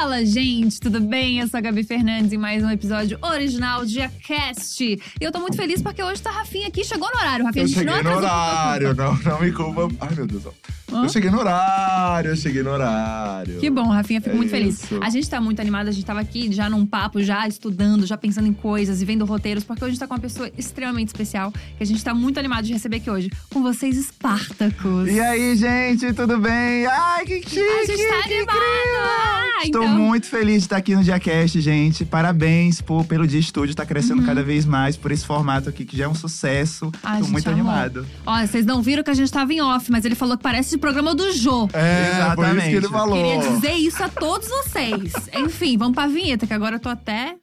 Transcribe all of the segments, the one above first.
Fala, gente, tudo bem? Eu sou a Gabi Fernandes em mais um episódio original de Acast. E eu tô muito feliz porque hoje tá Rafinha aqui. Chegou no horário, Rafinha. Eu cheguei não no horário, não, não me culpa. Ai, meu Deus. Hã? Eu cheguei no horário, eu cheguei no horário. Que bom, Rafinha, fico É muito feliz. isso. A gente tá muito animada, a gente tava aqui já num papo, já estudando, já pensando em coisas e vendo roteiros, porque hoje a gente tá com uma pessoa extremamente especial, que a gente tá muito animado de receber aqui hoje. Com vocês, Espartacus. E aí, gente, tudo bem? Ai, que chique! a gente tá que animado! Ah, Estou então... muito feliz de estar aqui no Diacast, gente. Parabéns por, pelo Dia Estúdio Uhum. crescendo cada vez mais por esse formato aqui, que já é um sucesso. Ai, Tô gente, muito amou. animado. Olha, vocês não viram que a gente tava em off, mas ele falou que parece de programa do Jô. É, por isso que ele Exatamente. falou. Queria dizer isso a todos vocês. Enfim, vamos pra vinheta, que agora eu tô até.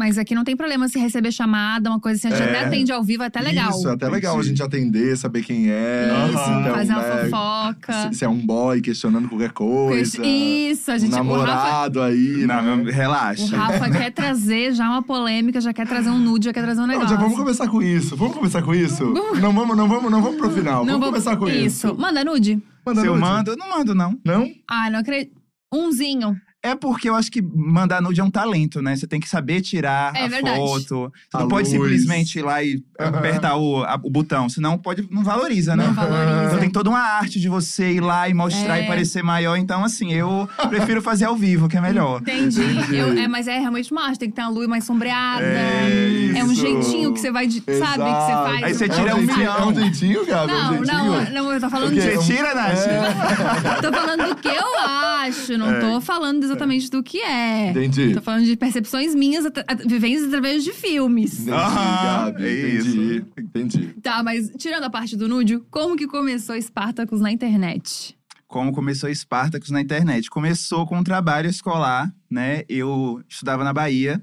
Mas aqui não tem problema se receber chamada, uma coisa assim, a gente É. até atende ao vivo, é até legal. Isso, é até legal a gente atender, saber quem é. Isso, então, fazer uma né, fofoca. Se, se é um boy questionando qualquer coisa. Isso, a gente. um o Rafa, namorado aí. Não, né? meu- o relaxa. Rafa quer trazer já uma polêmica, já quer trazer um nude, já quer trazer um Não, negócio. já vamos começar com isso. Vamos começar com isso? Não vamos, não vamos, não vamos pro final. Não vamos começar com isso. Isso. Manda nude. Manda Se eu nude. mando, eu não mando, não. Não? Ah, não acredito. Umzinho. É porque eu acho que mandar nude é um talento, né? Você tem que saber tirar É a verdade. foto. Você A não pode luz. simplesmente ir lá e Aham. apertar o, a- o botão, senão pode, não valoriza, né? Não valoriza. Então tem toda uma arte de você ir lá e mostrar É. e parecer maior. Então, assim, eu prefiro fazer ao vivo, que é melhor. Entendi. Entendi. Eu- é, mas é realmente uma arte, tem que ter uma luz mais sombreada. É É um jeitinho que você vai, de- sabe, que você faz. Aí você É tira um um jeitinho, milhão. É um jeitinho, Gabi? é um Não, jeitinho. não, não, eu tô falando O quê? de. Você tira, Nath? É. Tô falando do que eu acho, não tô falando exatamente do que é. Entendi. Tô falando de percepções minhas, vivências através de filmes. Entendi, Aham, Gabi. é Entendi. Entendi. Tá, mas tirando a parte do nude, como que começou Spartacus na internet? Como começou Spartacus na internet? Começou com um trabalho escolar, né? Eu estudava na Bahia.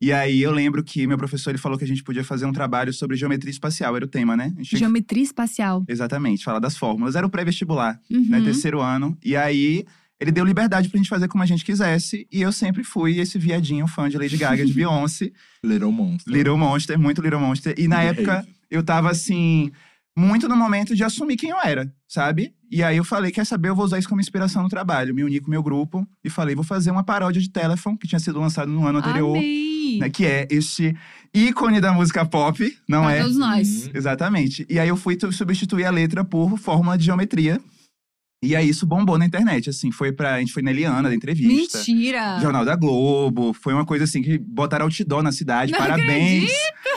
E aí eu lembro que meu professor ele falou que a gente podia fazer um trabalho sobre geometria espacial, era o tema, né? A gente tinha que- Geometria espacial. Exatamente, falar das fórmulas. Era o pré-vestibular, Uhum. né? Terceiro ano. E aí ele deu liberdade pra gente fazer como a gente quisesse. E eu sempre fui esse viadinho fã de Lady Gaga, de Beyoncé. Little Monster. Little Monster, muito Little Monster. E na época, eu tava assim, muito no momento de assumir quem eu era, sabe? E aí eu falei, quer saber, eu vou usar isso como inspiração no trabalho. Me uni com o meu grupo e falei, vou fazer uma paródia de Telephone, que tinha sido lançado no ano anterior. Amei! Né, que é este ícone da música pop, não Pra é? todos nós. Uhum. Exatamente. E aí eu fui tu- substituir a letra por fórmula de geometria. E aí isso bombou na internet, assim. Foi pra. A gente foi na Eliana, da entrevista. Mentira! Jornal da Globo. Foi uma coisa assim que botaram outdoor na cidade. Não parabéns.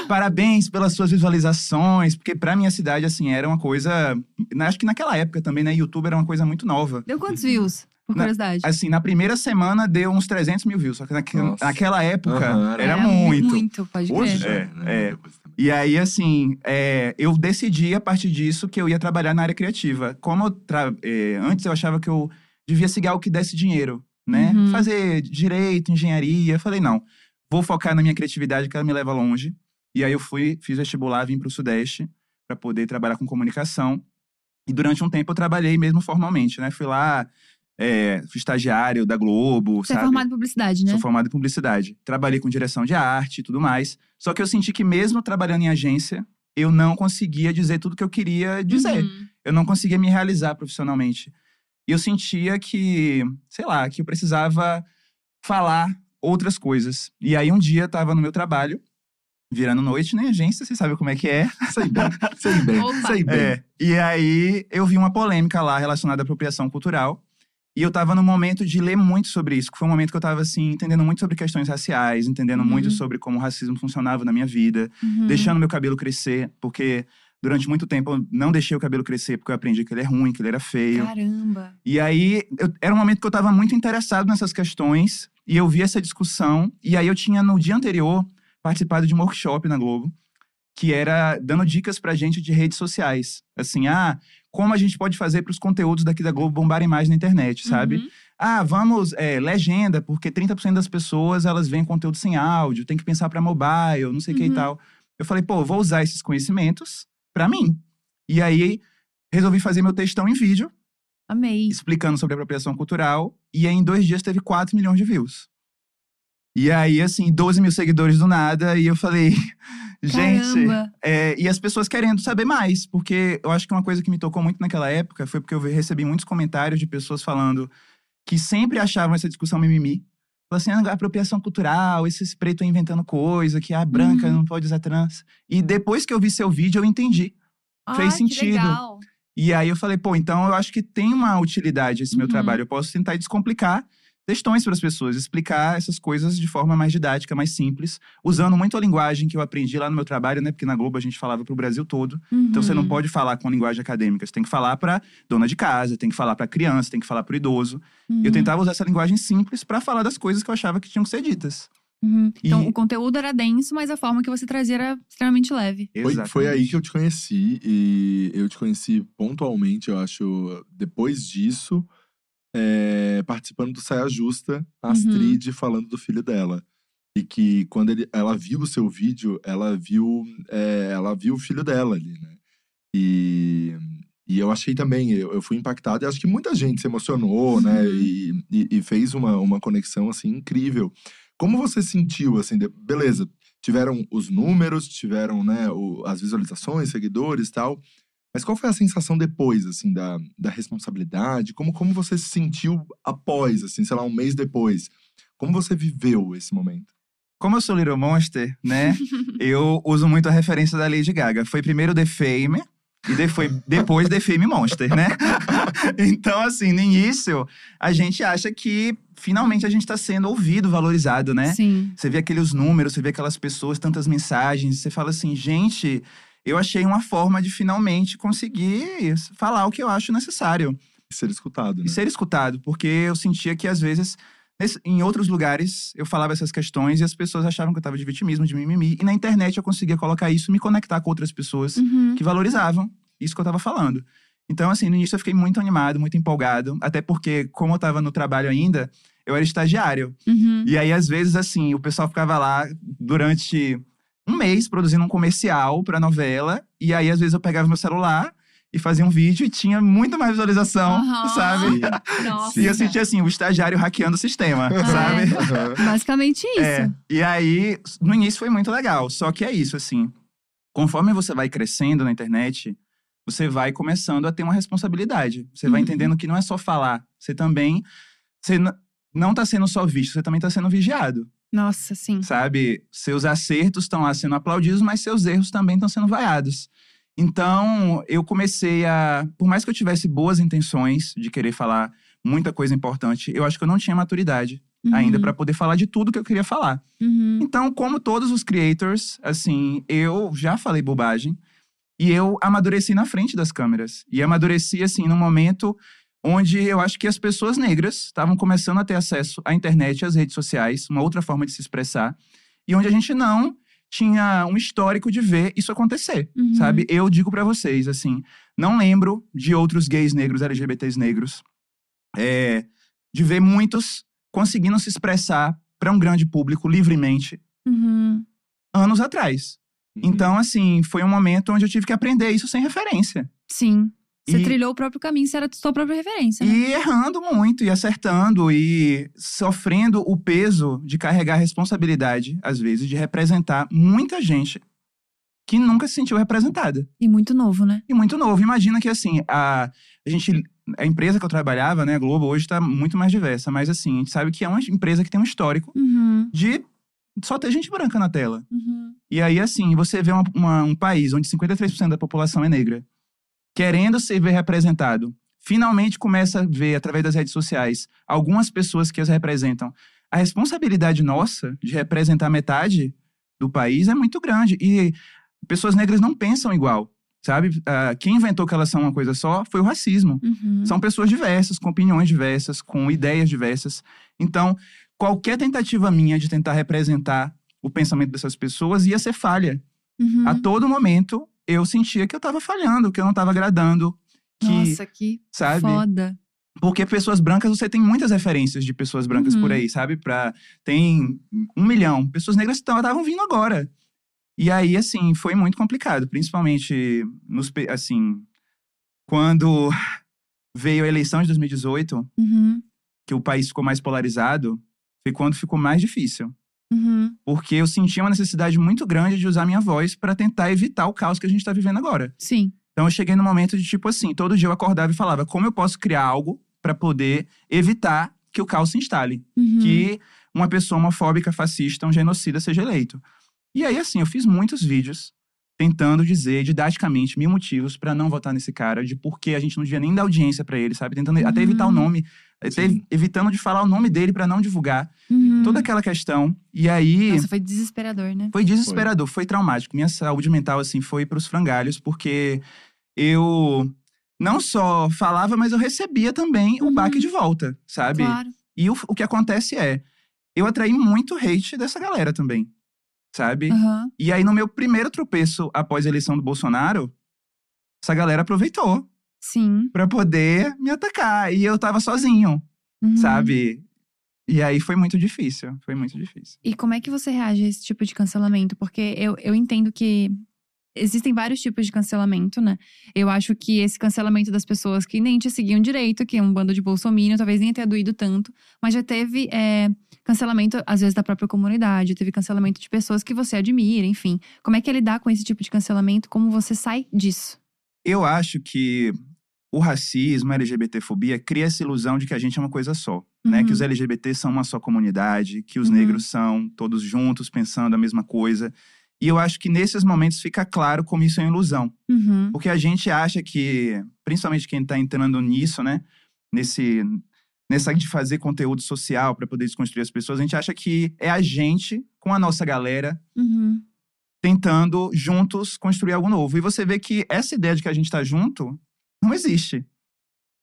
Parabéns pelas suas visualizações. Porque pra minha cidade, assim, era uma coisa. Acho que naquela época também, né? YouTube era uma coisa muito nova. Deu quantos views? Por Na- curiosidade. Assim, na primeira semana deu uns 300 mil views. Só que naque- naquela época Aham, era, Era muito. Muito, pode Hoje crer. já, É, né? é. E aí, assim, é, eu decidi a partir disso que eu ia trabalhar na área criativa. Como eu é, antes eu achava que eu devia seguir algo que desse dinheiro, né? Uhum. Fazer direito, engenharia. Eu falei, não, vou focar na minha criatividade que ela me leva longe. E aí eu fui, fiz vestibular, vim para o Sudeste para poder trabalhar com comunicação. E durante um tempo eu trabalhei mesmo formalmente, né? Fui lá, é, fui estagiário da Globo, Você é sabe? formado em publicidade, né? Sou formado em publicidade. Trabalhei com direção de arte e tudo mais. Só que eu senti que mesmo trabalhando em agência, eu não conseguia dizer tudo que eu queria dizer. Uhum. Eu não conseguia me realizar profissionalmente. E eu sentia que, sei lá, que eu precisava falar outras coisas. E aí um dia eu tava no meu trabalho, virando noite na agência, você sabe como é que é. Sei bem, sei bem, Opa. sei bem. É. E aí eu vi uma polêmica lá relacionada à apropriação cultural. E eu tava no momento de ler muito sobre isso, que foi um momento que eu tava assim, entendendo muito sobre questões raciais, entendendo Uhum. muito sobre como o racismo funcionava na minha vida, Uhum. deixando meu cabelo crescer, porque durante muito tempo eu não deixei o cabelo crescer porque eu aprendi que ele é ruim, que ele era feio. Caramba. E aí, eu- era um momento que eu tava muito interessado nessas questões, e eu vi essa discussão, e aí eu tinha, no dia anterior, participado de um workshop na Globo, que era dando dicas pra gente de redes sociais. Assim, ah, como a gente pode fazer para os conteúdos daqui da Globo bombarem mais na internet, sabe? Uhum. Ah, vamos, é, legenda, porque 30% das pessoas, elas veem conteúdo sem áudio, tem que pensar pra mobile, não sei o que e Uhum. tal. Eu falei, pô, vou usar esses conhecimentos pra mim. E aí, resolvi fazer meu textão em vídeo, Amei. explicando sobre apropriação cultural. E aí, em dois dias, teve 4 milhões de views. E aí, assim, 12 mil seguidores do nada. E eu falei, gente. É, e as pessoas querendo saber mais. Porque eu acho que uma coisa que me tocou muito naquela época foi porque eu recebi muitos comentários de pessoas falando que sempre achavam essa discussão mimimi. Falando assim, ah, apropriação cultural, esses pretos inventando coisa, que a branca Uhum. não pode usar trans. E depois que eu vi seu vídeo, eu entendi. Fez Ai, que sentido. E aí eu falei, pô, então eu acho que tem uma utilidade esse meu Uhum. trabalho. Eu posso tentar descomplicar questões para as pessoas, explicar essas coisas de forma mais didática, mais simples, usando muito a linguagem que eu aprendi lá no meu trabalho, né? Porque na Globo a gente falava para o Brasil todo. Então você não Uhum. pode falar com linguagem acadêmica, você tem que falar para dona de casa, tem que falar para criança, tem que falar para o idoso. Uhum. Eu tentava usar essa linguagem simples para falar das coisas que eu achava que tinham que ser ditas. Uhum. Então, E- o conteúdo era denso, mas a forma que você trazia era extremamente leve. Foi, foi aí que eu te conheci e eu te conheci pontualmente, eu acho, depois disso, é, participando do Saia Justa, Uhum. Astrid falando do filho dela. E que quando ele, ela viu o seu vídeo, ela viu, é, ela viu o filho dela ali, né? E, e eu achei também, eu, eu fui impactado e acho que muita gente se emocionou, né? Uhum. E, e, e fez uma, uma conexão, assim, incrível. Como você sentiu, assim, de- beleza, tiveram os números, tiveram, né, o- as visualizações, seguidores e tal. Mas qual foi a sensação depois, assim, da, da responsabilidade? Como, como você se sentiu após, assim, sei lá, um mês depois? Como você viveu esse momento? Como eu sou Little Monster, né? eu uso muito a referência da Lady Gaga. Foi primeiro The Fame e de- foi depois The Fame Monster, né? então, assim, no início, a gente acha que finalmente a gente tá sendo ouvido, valorizado, né? Sim. Você vê aqueles números, você vê aquelas pessoas, tantas mensagens, você fala assim, gente, eu achei uma forma de finalmente conseguir falar o que eu acho necessário Ser escutado, né? e ser escutado, porque eu sentia que às vezes nesse- em outros lugares eu falava essas questões e as pessoas achavam que eu tava de vitimismo, de mimimi, e na internet eu conseguia colocar isso, e me conectar com outras pessoas Uhum. que valorizavam isso que eu tava falando. Então, assim, no início eu fiquei muito animado, muito empolgado, até porque, como eu tava no trabalho ainda, eu era estagiário. Uhum. E aí, às vezes, assim, o pessoal ficava lá durante um mês produzindo um comercial pra novela. E aí, às vezes, eu pegava meu celular e fazia um vídeo e tinha muito mais visualização, Aham. sabe? Nossa. E eu sentia assim, o estagiário hackeando o sistema, sabe? Aham. Basicamente isso. É. E aí, no início foi muito legal. Só que é isso, assim. Conforme você vai crescendo na internet, você vai começando a ter uma responsabilidade. Você vai Uhum. entendendo que não é só falar. Você também. Você não tá sendo só visto, você também tá sendo vigiado. Nossa, sim. Sabe? Seus acertos estão lá sendo aplaudidos, mas seus erros também estão sendo vaiados. Então, eu comecei a. Por mais que eu tivesse boas intenções de querer falar muita coisa importante, eu acho que eu não tinha maturidade ainda Uhum. pra poder falar de tudo que eu queria falar. Uhum. Então, como todos os creators, assim, eu já falei bobagem e eu amadureci na frente das câmeras. E amadureci, assim, num momento onde eu acho que as pessoas negras estavam começando a ter acesso à internet e às redes sociais, uma outra forma de se expressar, e onde a gente não tinha um histórico de ver isso acontecer, Uhum. sabe? Eu digo pra vocês, assim, não lembro de outros gays negros, LGBTs negros, é, de ver muitos conseguindo se expressar para um grande público livremente Uhum. anos atrás. Uhum. Então, assim, foi um momento onde eu tive que aprender isso sem referência. Sim. Você E- trilhou o próprio caminho, você era a sua própria referência, né? E errando muito, e acertando, e sofrendo o peso de carregar a responsabilidade, às vezes, de representar muita gente que nunca se sentiu representada. E muito novo, né? E muito novo. Imagina que, assim, a, a gente. A empresa que eu trabalhava, né, a Globo, hoje está muito mais diversa, mas assim, a gente sabe que é uma empresa que tem um histórico Uhum. de só ter gente branca na tela. Uhum. E aí, assim, você vê uma- uma- um país onde 53% da população é negra, querendo se ver representado, finalmente começa a ver, através das redes sociais, algumas pessoas que as representam. A responsabilidade nossa de representar metade do país é muito grande. E pessoas negras não pensam igual, sabe? Ah, quem inventou que elas são uma coisa só foi o racismo. Uhum. São pessoas diversas, com opiniões diversas, com ideias diversas. Então, qualquer tentativa minha de tentar representar o pensamento dessas pessoas ia ser falha. Uhum. A todo momento, eu sentia que eu tava falhando, que eu não tava agradando. Que, Nossa, que sabe? foda. Porque pessoas brancas, você tem muitas referências de pessoas brancas Uhum. por aí, sabe? Pra, tem um milhão. Pessoas negras estavam vindo agora. E aí, assim, foi muito complicado. Principalmente, nos, assim, quando veio a eleição de 2018, Uhum. que o país ficou mais polarizado, foi quando ficou mais difícil. Uhum. Porque eu sentia uma necessidade muito grande de usar minha voz para tentar evitar o caos que a gente tá vivendo agora. Sim. Então eu cheguei no momento de tipo assim, todo dia eu acordava e falava como eu posso criar algo para poder evitar que o caos se instale, Uhum. que uma pessoa homofóbica, fascista, um genocida seja eleito. E aí assim, eu fiz muitos vídeos tentando dizer didaticamente mil motivos para não votar nesse cara, de por que a gente não devia nem dar audiência para ele, sabe? Tentando até evitar o Uhum. nome, Sim. evitando de falar o nome dele para não divulgar. Uhum. Toda aquela questão. E aí Nossa, foi desesperador, né? foi desesperador, foi. traumático. Minha saúde mental, assim, foi pros frangalhos, porque eu não só falava, mas eu recebia também o Uhum. baque de volta, sabe? Claro. E o, o que acontece é, eu atraí muito hate dessa galera também, sabe? Aham. E aí, no meu primeiro tropeço após a eleição do Bolsonaro, essa galera aproveitou Sim. pra poder me atacar. E eu tava sozinho, Uhum. sabe? E aí foi muito difícil, foi muito difícil. E como é que você reage a esse tipo de cancelamento? Porque eu, eu entendo que existem vários tipos de cancelamento, né? Eu acho que esse cancelamento das pessoas que nem te seguiam direito, que é um bando de bolsominion, talvez nem tenha doído tanto, mas já teve é, cancelamento, às vezes, da própria comunidade, teve cancelamento de pessoas que você admira, enfim. Como é que é lidar com esse tipo de cancelamento? Como você sai disso? Eu acho que o racismo, a LGBTfobia, cria essa ilusão de que a gente é uma coisa só. Né? Uhum. Que os LGBT são uma só comunidade, que os Uhum. negros são todos juntos pensando a mesma coisa. E eu acho que nesses momentos fica claro como isso é uma ilusão. Uhum. Porque a gente acha que, principalmente quem está entrando nisso, né? Nesse, nessa de fazer conteúdo social para poder desconstruir as pessoas, a gente acha que é a gente com a nossa galera Uhum. Tentando juntos construir algo novo. E você vê que essa ideia de que a gente tá junto não existe.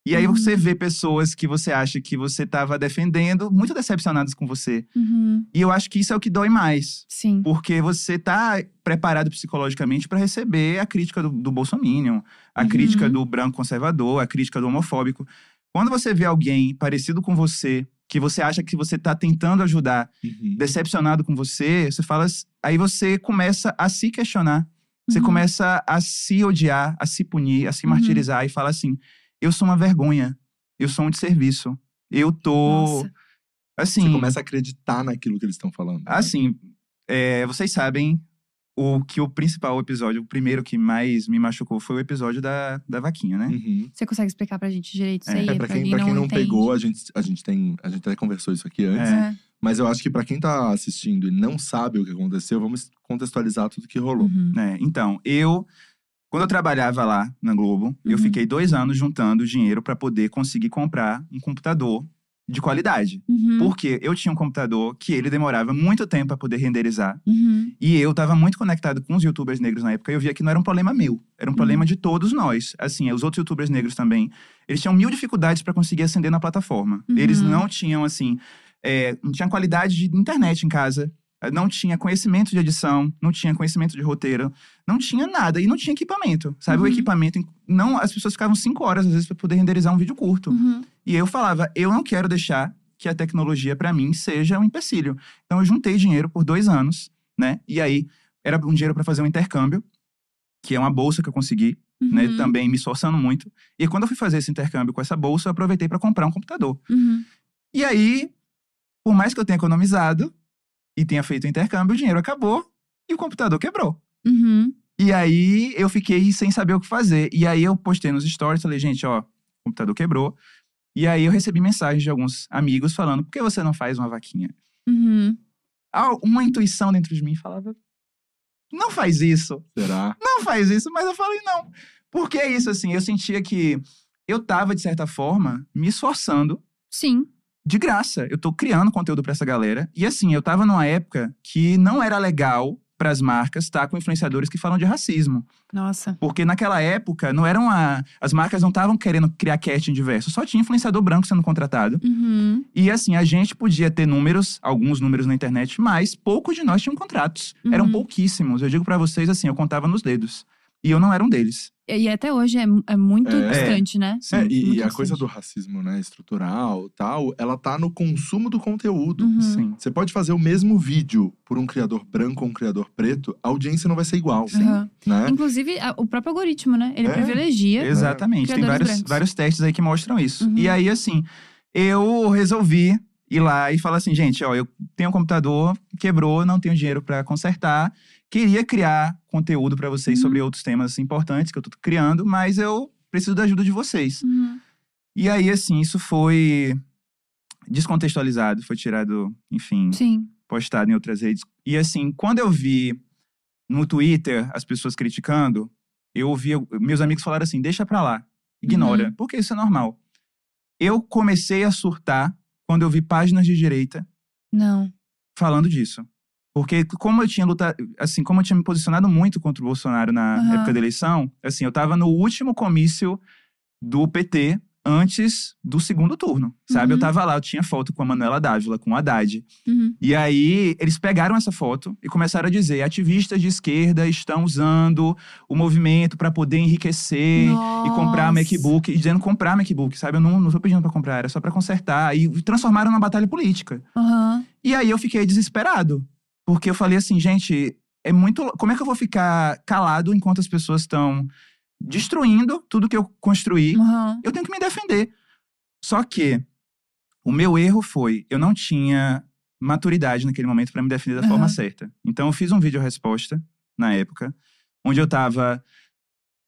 E aí Uhum. você vê pessoas que você acha que você estava defendendo muito decepcionadas com você. Uhum. E eu acho que isso é o que dói mais. Sim. Porque você tá preparado psicologicamente para receber a crítica do, do bolsominion, a Uhum. crítica do branco conservador, a crítica do homofóbico. Quando você vê alguém parecido com você, que você acha que você tá tentando ajudar, Uhum. decepcionado com você, você fala. Aí você começa a se questionar. Você Uhum. começa a se odiar, a se punir, a se Uhum. martirizar e fala assim: eu sou uma vergonha, eu sou um desserviço. Eu tô. Nossa. Assim. Você começa a acreditar naquilo que eles estão falando. né? Assim, é, vocês sabem o que o principal episódio, o primeiro que mais me machucou foi o episódio da, da vaquinha, né? Uhum. Você consegue explicar pra gente direito isso É, aí? É, pra quem, pra quem não, entende? pegou, a gente, a gente tem. A gente até conversou isso aqui antes. É. Mas eu acho que pra quem tá assistindo e não sabe o que aconteceu, vamos contextualizar tudo que rolou. Uhum. É, então, eu. Quando eu trabalhava lá na Globo, eu Uhum. fiquei dois anos juntando dinheiro para poder conseguir comprar um computador de qualidade. Uhum. Porque eu tinha um computador que ele demorava muito tempo para poder renderizar. Uhum. E eu tava muito conectado com os youtubers negros na época. E eu via que não era um problema meu, era um Uhum. problema de todos nós. Assim, os outros youtubers negros também. Eles tinham mil dificuldades para conseguir ascender na plataforma. Uhum. Eles não tinham, assim, é, não tinha qualidade de internet em casa. Eh, Não tinha conhecimento de edição, não tinha conhecimento de roteiro, não tinha nada e não tinha equipamento, sabe? O Uhum. equipamento, não, as pessoas ficavam cinco horas às vezes para poder renderizar um vídeo curto. Uhum. E eu falava, eu não quero deixar que a tecnologia para mim seja um empecilho. Então eu juntei dinheiro por dois anos, né? E aí era um dinheiro para fazer um intercâmbio, que é uma bolsa que eu consegui, né? Uhum. Também me esforçando muito. E quando eu fui fazer esse intercâmbio com essa bolsa, eu aproveitei para comprar um computador. Uhum. E aí, por mais que eu tenha economizado e tenha feito o intercâmbio, o dinheiro acabou e o computador quebrou. Uhum. E aí eu fiquei sem saber o que fazer. E aí eu postei nos stories, falei, gente, ó, o computador quebrou. E aí eu recebi mensagens de alguns amigos falando, por que você não faz uma vaquinha? Uhum. Uma intuição dentro de mim falava, não faz isso, Será? não faz isso. Mas eu falei, não. Por que isso, assim? Eu sentia que eu tava, de certa forma, me esforçando Sim. De graça. Eu tô criando conteúdo pra essa galera. E assim, eu tava numa época que não era legal para as marcas estar com influenciadores que falam de racismo. Nossa. Porque naquela época, não eram a, as marcas não estavam querendo criar casting diverso, só tinha influenciador branco sendo contratado. Uhum. E assim, a gente podia ter números, alguns números na internet, mas poucos de nós tinham contratos. Eram Uhum. pouquíssimos. Eu digo pra vocês assim, eu contava nos dedos. E eu não era um deles. E e até hoje é, é muito É. distante, né? Sim. É, e, muito e a coisa do racismo, né, estrutural tal, ela tá no consumo do conteúdo. Uhum. Sim. Você pode fazer o mesmo vídeo por um criador branco ou um criador preto, a audiência não vai ser igual, Aham. né? Inclusive, a- o próprio algoritmo, né? Ele É. privilegia. Exatamente. Tem vários, brancos. vários testes aí que mostram isso. Uhum. E aí, assim, eu resolvi ir lá e falar assim, gente, ó, eu tenho um computador, quebrou, não tenho dinheiro para consertar. Queria criar conteúdo para vocês Uhum. sobre outros temas importantes que eu tô criando, mas eu preciso da ajuda de vocês. Uhum. E aí, assim, isso foi descontextualizado, foi tirado, enfim, Sim. postado em outras redes. E assim, quando eu vi no Twitter as pessoas criticando, eu ouvi meus amigos falaram assim: deixa pra lá, ignora, Uhum. porque isso é normal. Eu comecei a surtar quando eu vi páginas de direita Não. falando disso. Porque como eu tinha lutado, assim, como eu tinha me posicionado muito contra o Bolsonaro na Aham. época da eleição, assim, eu tava no último comício do PT antes do segundo turno, sabe? Eu Uhum. tava lá, eu tinha foto com a Manuela Dávila, com o Haddad. Uhum. E aí, eles pegaram essa foto e começaram a dizer: ativistas de esquerda estão usando o movimento para poder enriquecer e comprar Nossa. MacBook, e dizendo comprar MacBook, sabe? Eu não, não tô pedindo para comprar, era só para consertar. E transformaram numa batalha política. E aí eu fiquei desesperado. Porque eu falei assim, gente, é muito. Como é que eu vou ficar calado enquanto as pessoas estão destruindo tudo que eu construí? Aham. eu tenho que me defender. Só que o meu erro foi, eu não tinha maturidade naquele momento para me defender da Aham. forma certa. Então eu fiz um vídeo resposta na época, onde eu tava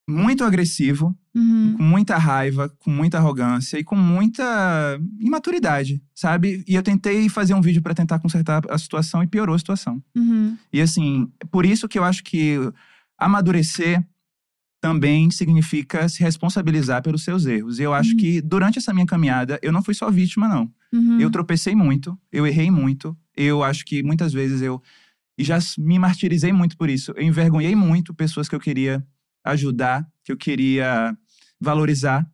muito agressivo, Uhum. com muita raiva, com muita arrogância e com muita imaturidade, sabe? E eu tentei fazer um vídeo para tentar consertar a situação e piorou a situação. Uhum. E assim, por isso que eu acho que amadurecer também significa se responsabilizar pelos seus erros. E eu acho Uhum. que durante essa minha caminhada, eu não fui só vítima, não. Uhum. Eu tropecei muito, eu errei muito. Eu acho que muitas vezes eu. E já me martirizei muito por isso. Eu envergonhei muito pessoas que eu queria ajudar, que eu queria valorizar.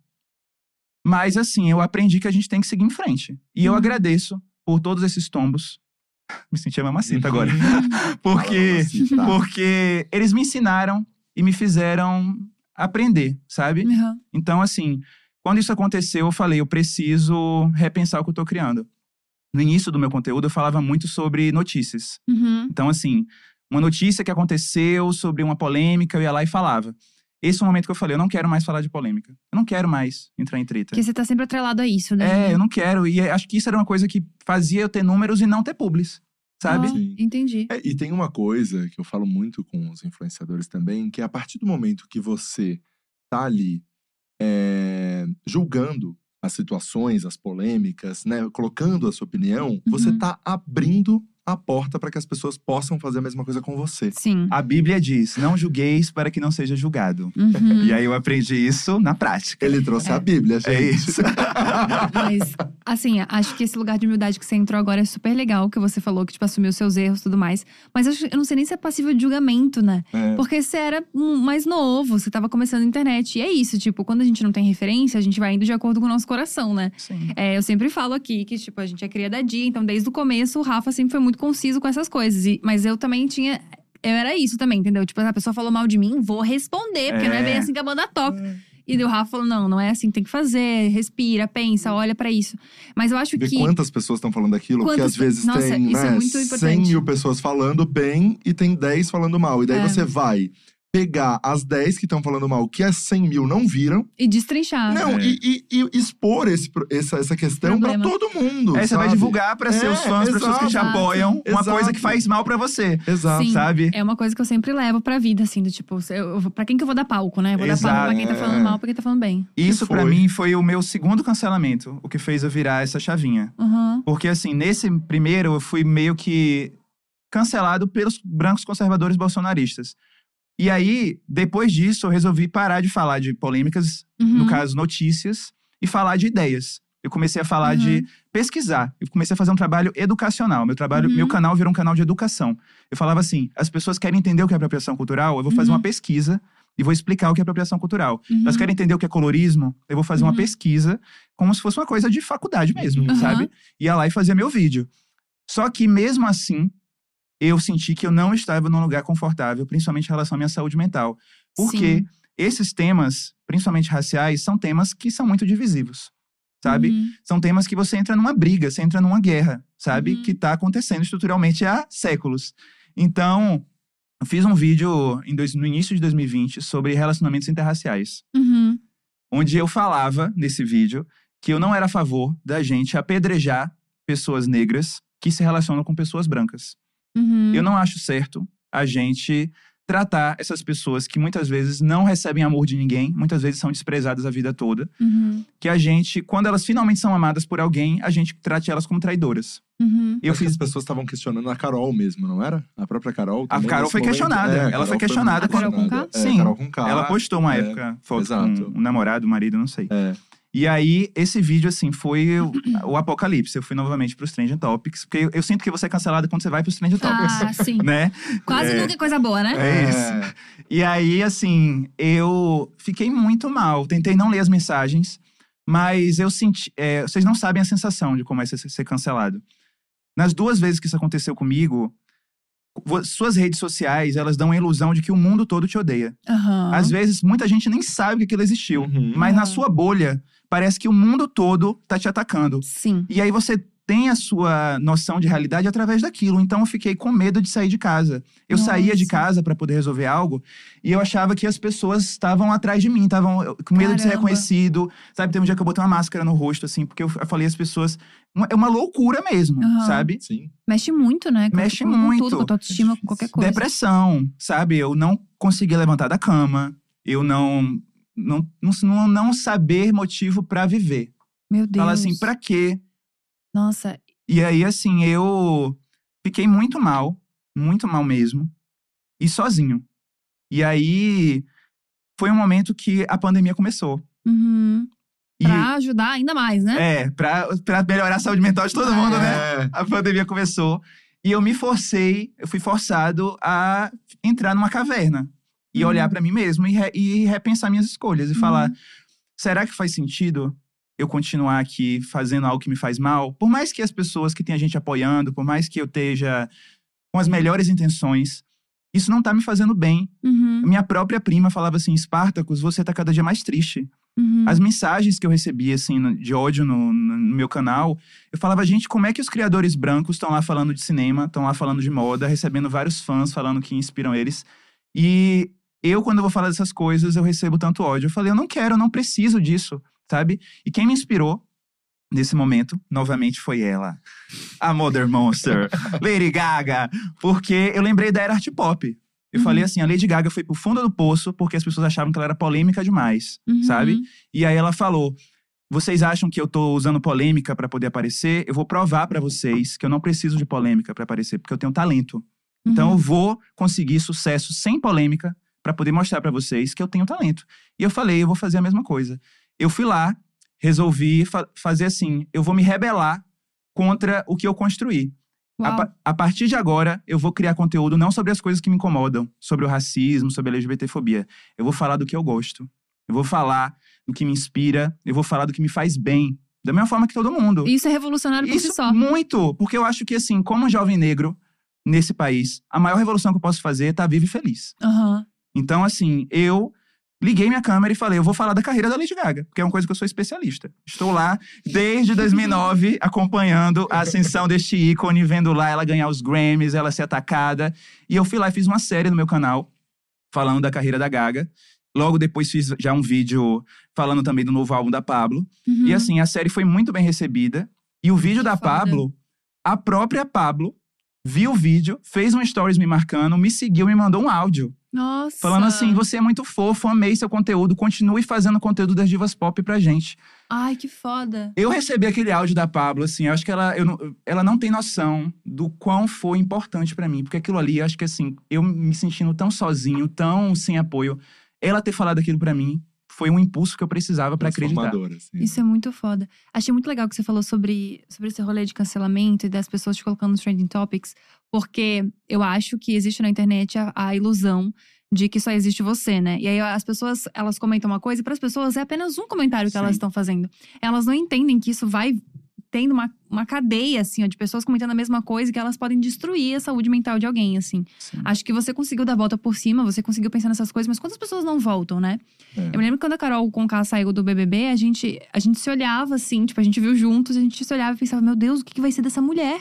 Mas assim, eu aprendi que a gente tem que seguir em frente. E eu Uhum. agradeço por todos esses tombos. Me senti a mamacita agora. Uhum. Porque, mamacita. porque eles me ensinaram e me fizeram aprender, sabe? Aham. Então, assim, quando isso aconteceu, eu falei, eu preciso repensar o que eu tô criando. No início do meu conteúdo, eu falava muito sobre notícias. Uhum. Então, assim, uma notícia que aconteceu sobre uma polêmica, eu ia lá e falava. Esse é o momento que eu falei, eu não quero mais falar de polêmica. Eu não quero mais entrar em treta. Porque você tá sempre atrelado a isso, né? É, eu não quero. E acho que isso era uma coisa que fazia eu ter números e não ter publis, sabe? Ah, entendi. É, e tem uma coisa que eu falo muito com os influenciadores também, que é a partir do momento que você tá ali é, julgando as situações, as polêmicas, né, colocando a sua opinião, você Uhum. tá abrindo a porta para que as pessoas possam fazer a mesma coisa com você. Sim. A Bíblia diz: não julgueis para que não seja julgado. Uhum. E aí eu aprendi isso na prática. Ele trouxe É. a Bíblia, gente. É isso. Mas, assim, acho que esse lugar de humildade que você entrou agora é super legal, que você falou que, tipo, assumiu seus erros e tudo mais. Mas eu, acho- eu não sei nem se é passível de julgamento, né? É. Porque você era um, mais novo, você tava começando a internet. E é isso, tipo, quando a gente não tem referência, a gente vai indo de acordo com o nosso coração, né? Sim. É, eu sempre falo aqui que, tipo, a gente é cria da dia, então desde o começo o Rafa sempre foi muito conciso com essas coisas. E- mas eu também tinha. Eu era isso também, entendeu? Tipo, a pessoa falou mal de mim, vou responder, porque não é É. bem assim que a banda toca. E daí o Rafa falou: não, não é assim, tem que fazer, respira, pensa, olha pra isso. Mas eu acho Ver que. quantas pessoas estão falando porque Quantas às vezes Nossa, tem isso é né, muito 100 importante. mil pessoas falando bem e tem 10 falando mal. E daí É. você vai pegar as 10 que estão falando mal, que as 100 mil não viram, E destrinchar. não, É. e, e- e expor esse, essa, essa questão pra Problema. todo mundo. Aí você vai divulgar para É, seus fãs, para pessoas que te exato. apoiam, uma Exato. coisa que faz mal para você, Exato. Sim. sabe? É uma coisa que eu sempre levo pra vida, assim, do tipo, pra quem que eu vou dar palco, né? Eu vou dar palco pra quem tá Exato. falando mal, pra quem tá falando bem. Isso pra mim foi o meu segundo cancelamento, o que fez eu virar essa chavinha. Uhum. Porque assim, nesse primeiro eu fui meio que cancelado pelos brancos conservadores bolsonaristas. E aí, depois disso, eu resolvi parar de falar de polêmicas, Uhum. no caso notícias, e falar de ideias. Eu comecei a falar Uhum. de pesquisar. Eu comecei a fazer um trabalho educacional. Meu trabalho, Uhum. meu canal virou um canal de educação. Eu falava assim: as pessoas querem entender o que é apropriação cultural, eu vou fazer Uhum. uma pesquisa e vou explicar o que é apropriação cultural. Uhum. Elas querem entender o que é colorismo, eu vou fazer uma Uhum. pesquisa como se fosse uma coisa de faculdade mesmo, Uhum. sabe? Ia lá e fazia meu vídeo. Só que mesmo assim, eu senti que eu não estava num lugar confortável, principalmente em relação à minha saúde mental. Porque Sim. esses temas, principalmente raciais, são temas que são muito divisivos. Sabe? Uhum. São temas que você entra numa briga, você entra numa guerra, sabe? Uhum. Que tá acontecendo estruturalmente há séculos. Então, eu fiz um vídeo em dois- no início de 2020 sobre relacionamentos interraciais Uhum. onde eu falava nesse vídeo que eu não era a favor da gente apedrejar pessoas negras que se relacionam com pessoas brancas. Uhum. Eu não acho certo a gente tratar essas pessoas que muitas vezes não recebem amor de ninguém, muitas vezes são desprezadas a vida toda, Uhum. que a gente, quando elas finalmente são amadas por alguém, a gente trate elas como traidoras. Uhum. Eu Acho que fiz as pessoas estavam questionando a Carol mesmo, não era? A própria Carol. A Carol foi momento. questionada. É, Ela Carol foi questionada muito A Carol com. K? É, Sim. Carol com K. Ela postou uma é, época foto exato. com um namorado, um marido, não sei. É. E aí, esse vídeo, assim, foi o, o apocalipse. Eu fui novamente pros Trending Topics, porque eu, eu sinto que você é cancelado quando você vai pros Trending Topics. Ah, sim. Né? Quase É. nunca é coisa boa, né? É isso. E aí, assim, eu fiquei muito mal. Tentei não ler as mensagens, mas eu senti. é, vocês não sabem a sensação de como é ser, ser cancelado. Nas duas vezes que isso aconteceu comigo, suas redes sociais, elas dão a ilusão de que o mundo todo te odeia. Aham. Às vezes, muita gente nem sabe que aquilo existiu. Uhum. Mas na Ah. sua bolha, parece que o mundo todo tá te atacando. Sim. E aí você tem a sua noção de realidade através daquilo. Então eu fiquei com medo de sair de casa. Eu saía de Nossa. casa para poder resolver algo e eu achava que as pessoas estavam atrás de mim, estavam com medo de ser Caramba. reconhecido. Sabe, teve um dia que eu botei uma máscara no rosto, assim, porque eu, falei às pessoas. É uma loucura mesmo, Aham. sabe? Sim. Mexe muito, né? Com- Mexe com, com muito. tudo, com a tua autoestima, com qualquer coisa. Depressão, sabe? Eu não conseguia levantar da cama. Eu não. Não, não, não saber motivo para viver. Meu Deus. Fala assim, pra quê? Nossa. E aí, assim, eu fiquei muito mal, muito mal mesmo, e sozinho. E aí, foi um momento que a pandemia começou. Uhum. E, Pra ajudar ainda mais, né? é, pra, pra melhorar a saúde mental de todo mundo, né? É. A pandemia começou. E eu me forcei, eu fui forçado a entrar numa caverna. E Uhum. olhar pra mim mesmo e, re- e repensar minhas escolhas. E Uhum. falar, será que faz sentido eu continuar aqui fazendo algo que me faz mal? Por mais que as pessoas que têm a gente apoiando, por mais que eu esteja com as melhores intenções, isso não tá me fazendo bem. Uhum. Minha própria prima falava assim, Espartacus, você tá cada dia mais triste. Uhum. As mensagens que eu recebia, assim, de ódio no, no- no meu canal, eu falava, gente, como é que os criadores brancos estão lá falando de cinema, estão lá falando de moda, recebendo vários fãs falando que inspiram eles. E eu, quando eu vou falar dessas coisas, eu recebo tanto ódio. Eu falei, eu não quero, eu não preciso disso, sabe? E quem me inspirou nesse momento, novamente, foi ela. A Mother Monster, Lady Gaga. Porque eu lembrei da era art pop. Eu Uhum. falei assim, a Lady Gaga foi pro fundo do poço porque as pessoas achavam que ela era polêmica demais, Uhum. sabe? E aí ela falou: "Vocês acham que eu tô usando polêmica pra poder aparecer? Eu vou provar pra vocês que eu não preciso de polêmica pra aparecer, porque eu tenho talento. Então Uhum. eu vou conseguir sucesso sem polêmica pra poder mostrar pra vocês que eu tenho talento". E eu falei: "Eu vou fazer a mesma coisa". Eu fui lá, resolvi fa- fazer assim, eu vou me rebelar contra o que eu construí. A, a partir de agora, eu vou criar conteúdo não sobre as coisas que me incomodam, sobre o racismo, sobre a LGBTfobia. Eu vou falar do que eu gosto. Eu vou falar do que me inspira. Eu vou falar do que me faz bem. Da mesma forma que todo mundo. Isso é revolucionário por si Isso só. muito. Porque eu acho que, assim, como jovem negro nesse país, a maior revolução que eu posso fazer é estar vivo e feliz. Aham. Então, assim, eu liguei minha câmera e falei, eu vou falar da carreira da Lady Gaga, porque é uma coisa que eu sou especialista. Estou lá desde 2009 acompanhando a ascensão deste ícone, vendo lá ela ganhar os Grammys, ela ser atacada. E eu fui lá e fiz uma série no meu canal falando da carreira da Gaga. Logo depois fiz já um vídeo falando também do novo álbum da Pablo. Uhum. E assim, a série foi muito bem recebida. E o vídeo Que da foda. Pablo, a própria Pablo viu o vídeo, fez um stories me marcando, me seguiu, me mandou um áudio. Nossa. Falando assim, você é muito fofo, amei seu conteúdo, continue fazendo conteúdo das divas pop pra gente. Ai, que foda. Eu recebi aquele áudio da Pablo, assim, eu acho que ela, eu não, ela não tem noção do quão foi importante pra mim. Porque aquilo ali, acho que assim, eu me sentindo tão sozinho, tão sem apoio, ela ter falado aquilo pra mim foi um impulso que eu precisava pra acreditar. Assim. Isso é muito foda. Achei muito legal que você falou sobre, sobre esse rolê de cancelamento e das pessoas te colocando nos trending topics, porque eu acho que existe na internet a, a ilusão de que só existe você, né? E aí as pessoas, elas comentam uma coisa e para as pessoas é apenas um comentário que Sim. elas estão fazendo. Elas não entendem que isso vai tendo uma, uma cadeia, assim, ó, de pessoas comentando a mesma coisa e que elas podem destruir a saúde mental de alguém, assim. Sim. Acho que você conseguiu dar a volta por cima, você conseguiu pensar nessas coisas, mas quantas pessoas não voltam, né? É. Eu me lembro que quando a Carol Conká saiu do BBB, a gente, a gente se olhava assim, tipo, a gente viu juntos, a gente se olhava e pensava, meu Deus, o que, que vai ser dessa mulher?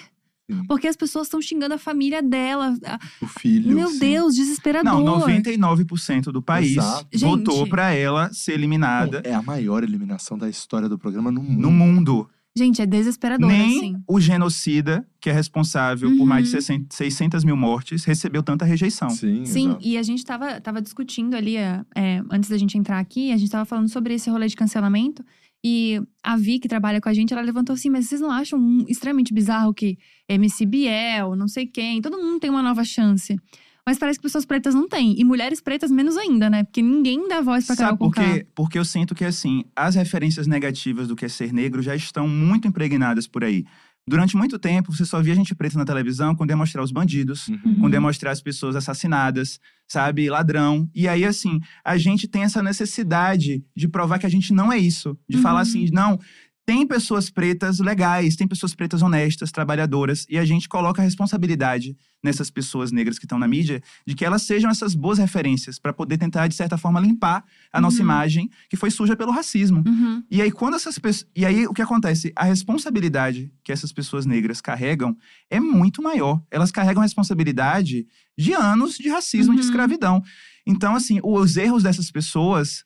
Sim. Porque as pessoas estão xingando a família dela. O filho. Meu sim. Deus, desesperador. Não, 99% do país Exato. votou pra ela ser eliminada é a maior eliminação da história do programa no mundo. no mundo. Gente, é desesperador, Nem assim. o genocida, que é responsável por mais de Uhum. 60 600 mil mortes, recebeu tanta rejeição. Sim, Sim, exato. e a gente tava, tava discutindo ali, é, é, antes da gente entrar aqui, a gente tava falando sobre esse rolê de cancelamento. E a Vi, que trabalha com a gente, ela levantou assim: Mas vocês não acham um- extremamente bizarro que MC Biel, não sei quem, todo mundo tem uma nova chance? Mas parece que pessoas pretas não têm. E mulheres pretas menos ainda, né? Porque ninguém dá voz pra Carol Sabe por Conká. quê? Porque eu sinto que, assim, as referências negativas do que é ser negro já estão muito impregnadas por aí. Durante muito tempo, você só via gente preta na televisão com demonstrar os bandidos, Uhum. com demonstrar as pessoas assassinadas, sabe? Ladrão. E aí, assim, a gente tem essa necessidade de provar que a gente não é isso. De Uhum. falar assim, não. Tem pessoas pretas legais, tem pessoas pretas honestas, trabalhadoras, e a gente coloca a responsabilidade nessas pessoas negras que estão na mídia de que elas sejam essas boas referências para poder tentar, de certa forma, limpar a nossa Uhum. imagem que foi suja pelo racismo. Uhum. E aí, quando essas pessoas. E aí, o que acontece? A responsabilidade que essas pessoas negras carregam é muito maior. Elas carregam a responsabilidade de anos de racismo, de Uhum. escravidão. Então, assim, os erros dessas pessoas,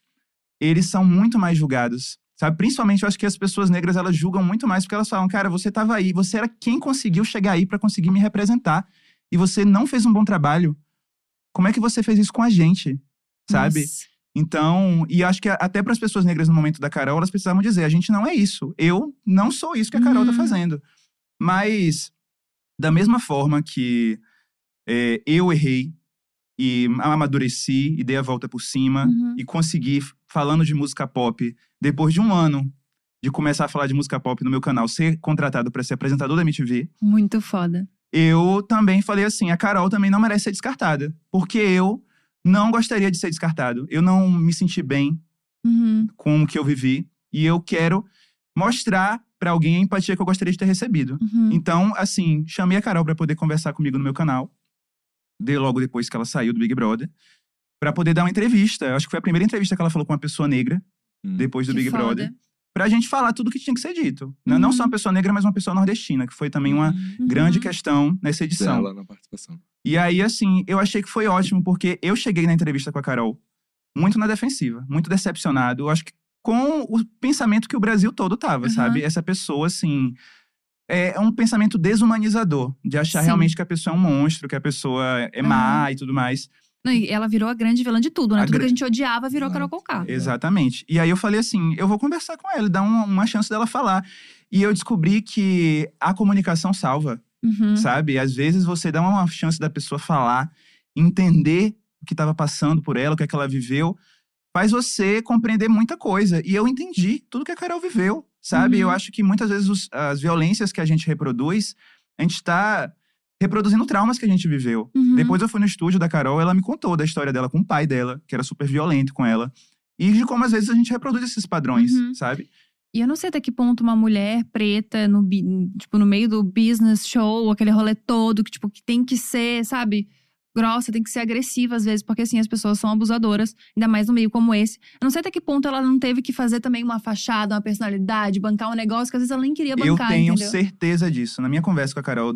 eles são muito mais julgados. Sabe? Principalmente, eu acho que as pessoas negras, elas julgam muito mais, porque elas falam, cara, você estava aí, você era quem conseguiu chegar aí para conseguir me representar. E você não fez um bom trabalho. Como é que você fez isso com a gente? Sabe? Nossa. Então, e acho que até para as pessoas negras no momento da Carol, elas precisavam dizer: a gente não é isso. Eu não sou isso que a Carol tá Uhum. fazendo. Mas, da mesma forma que é, eu errei e amadureci e dei a volta por cima Uhum. e consegui, falando de música pop, depois de um ano de começar a falar de música pop no meu canal, ser contratado para ser apresentador da MTV, Muito foda. eu também falei assim: a Carol também não merece ser descartada. Porque eu não gostaria de ser descartado. Eu não me senti bem Uhum. com o que eu vivi. E eu quero mostrar pra alguém a empatia que eu gostaria de ter recebido. Uhum. Então, assim, chamei a Carol pra poder conversar comigo no meu canal. Dei logo depois que ela saiu do Big Brother. Pra poder dar uma entrevista. Eu acho que foi a primeira entrevista que ela falou com uma pessoa negra, Hum. depois do Que Big foda. Brother. Pra gente falar tudo o que tinha que ser dito. Né? Uhum. Não só uma pessoa negra, mas uma pessoa nordestina, que foi também uma Uhum. grande questão nessa edição. Dela na participação. E aí, assim, eu achei que foi ótimo, porque eu cheguei na entrevista com a Carol muito na defensiva, muito decepcionado. Eu acho que com o pensamento que o Brasil todo tava, Uhum. sabe? Essa pessoa, assim. É um pensamento desumanizador, de achar Sim. realmente que a pessoa é um monstro, que a pessoa é má e tudo mais. Não, e ela virou a grande vilã de tudo, né? A tudo que a gente odiava virou Carol Exato. Conká. Exatamente. E aí eu falei assim: eu vou conversar com ela, dar uma, uma chance dela falar. E eu descobri que a comunicação salva. Uhum. sabe? Às vezes você dá uma chance da pessoa falar, entender o que estava passando por ela, o que, é que ela viveu, faz você compreender muita coisa. E eu entendi tudo que a Carol viveu, sabe? Uhum. Eu acho que muitas vezes os- as violências que a gente reproduz, a gente está reproduzindo traumas que a gente viveu. Uhum. Depois eu fui no estúdio da Carol, ela me contou da história dela com o pai dela, que era super violento com ela. E de como às vezes a gente reproduz esses padrões, Uhum. sabe? E eu não sei até que ponto uma mulher preta no, tipo, no meio do business show, aquele rolê todo, que, tipo, que tem que ser, sabe, grossa, tem que ser agressiva às vezes, porque assim, as pessoas são abusadoras, ainda mais no meio como esse. Eu não sei até que ponto ela não teve que fazer também uma fachada, uma personalidade, bancar um negócio que às vezes ela nem queria Eu bancar, tenho entendeu? certeza disso. Na minha conversa com a Carol,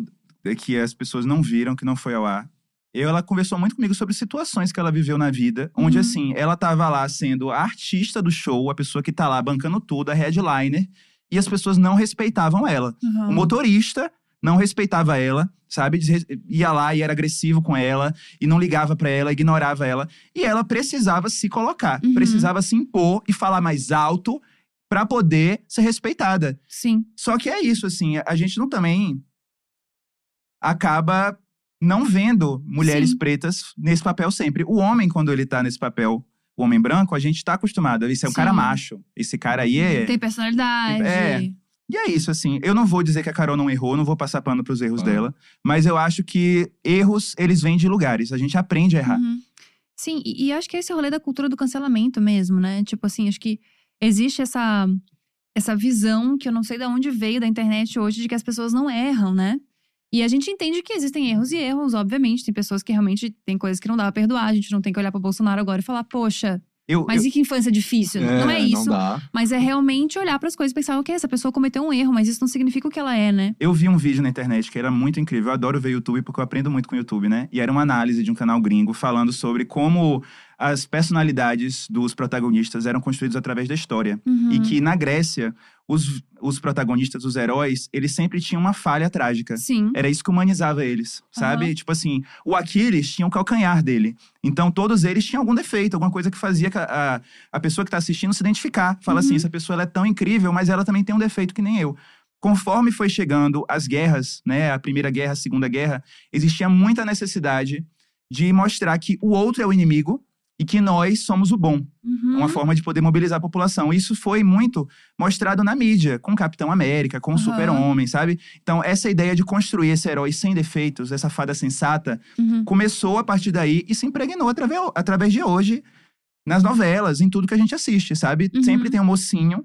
que as pessoas não viram, que não foi ao ar, eu- ela conversou muito comigo sobre situações que ela viveu na vida, onde Uhum. assim, ela tava lá sendo a artista do show, a pessoa que tá lá bancando tudo, a headliner, e as pessoas não respeitavam ela. Uhum. O motorista não respeitava ela, sabe? Ia lá e era agressivo com ela, e não ligava pra ela, ignorava ela. E ela precisava se colocar, Uhum. precisava se impor e falar mais alto pra poder ser respeitada. Sim. Só que é isso, assim, a gente não também acaba não vendo mulheres Sim. pretas nesse papel sempre. O homem, quando ele tá nesse papel, o homem branco, a gente tá acostumado. Esse é um Sim. cara macho. Esse cara aí é. Tem personalidade. É. E é isso, assim. Eu não vou dizer que a Carol não errou, não vou passar pano pros erros Ah. dela. Mas eu acho que erros, eles vêm de lugares. A gente aprende a errar. Uhum. Sim, e, e acho que esse rolê da cultura do cancelamento mesmo, né? Tipo assim, acho que existe essa, essa visão que eu não sei de onde veio da internet hoje de que as pessoas não erram, né? E a gente entende que existem erros e erros, obviamente. Tem pessoas que realmente tem coisas que não dá pra perdoar. A gente não tem que olhar pro Bolsonaro agora e falar, poxa, Eu, mas eu- e que infância difícil? não é isso. Não. Mas é realmente olhar pras coisas e pensar, ok, essa pessoa cometeu um erro, mas isso não significa o que ela é, né? Eu vi um vídeo na internet que era muito incrível. Eu adoro ver YouTube porque eu aprendo muito com o YouTube, né? E era uma análise de um canal gringo falando sobre como as personalidades dos protagonistas eram construídas através da história. Uhum. E que na Grécia, os, os protagonistas, os heróis, eles sempre tinham uma falha trágica. Sim. Era isso que humanizava eles, sabe? Aham. Tipo assim, o Aquiles tinha o calcanhar dele. Então, todos eles tinham algum defeito, alguma coisa que fazia a, a, a pessoa que tá assistindo se identificar. Fala assim, Uhum. essa pessoa é tão incrível, mas ela também tem um defeito que nem eu. Conforme foi chegando as guerras, né? A Primeira Guerra, a Segunda Guerra, existia muita necessidade de mostrar que o outro é o inimigo e que nós somos o bom. Uhum. Uma forma de poder mobilizar a população. Isso foi muito mostrado na mídia, com o Capitão América, com o Aham. Super-Homem, sabe? Então, essa ideia de construir esse herói sem defeitos, essa fada sensata, Uhum. começou a partir daí e se impregnou através, através de hoje nas novelas, em tudo que a gente assiste, sabe? Uhum. Sempre tem um mocinho,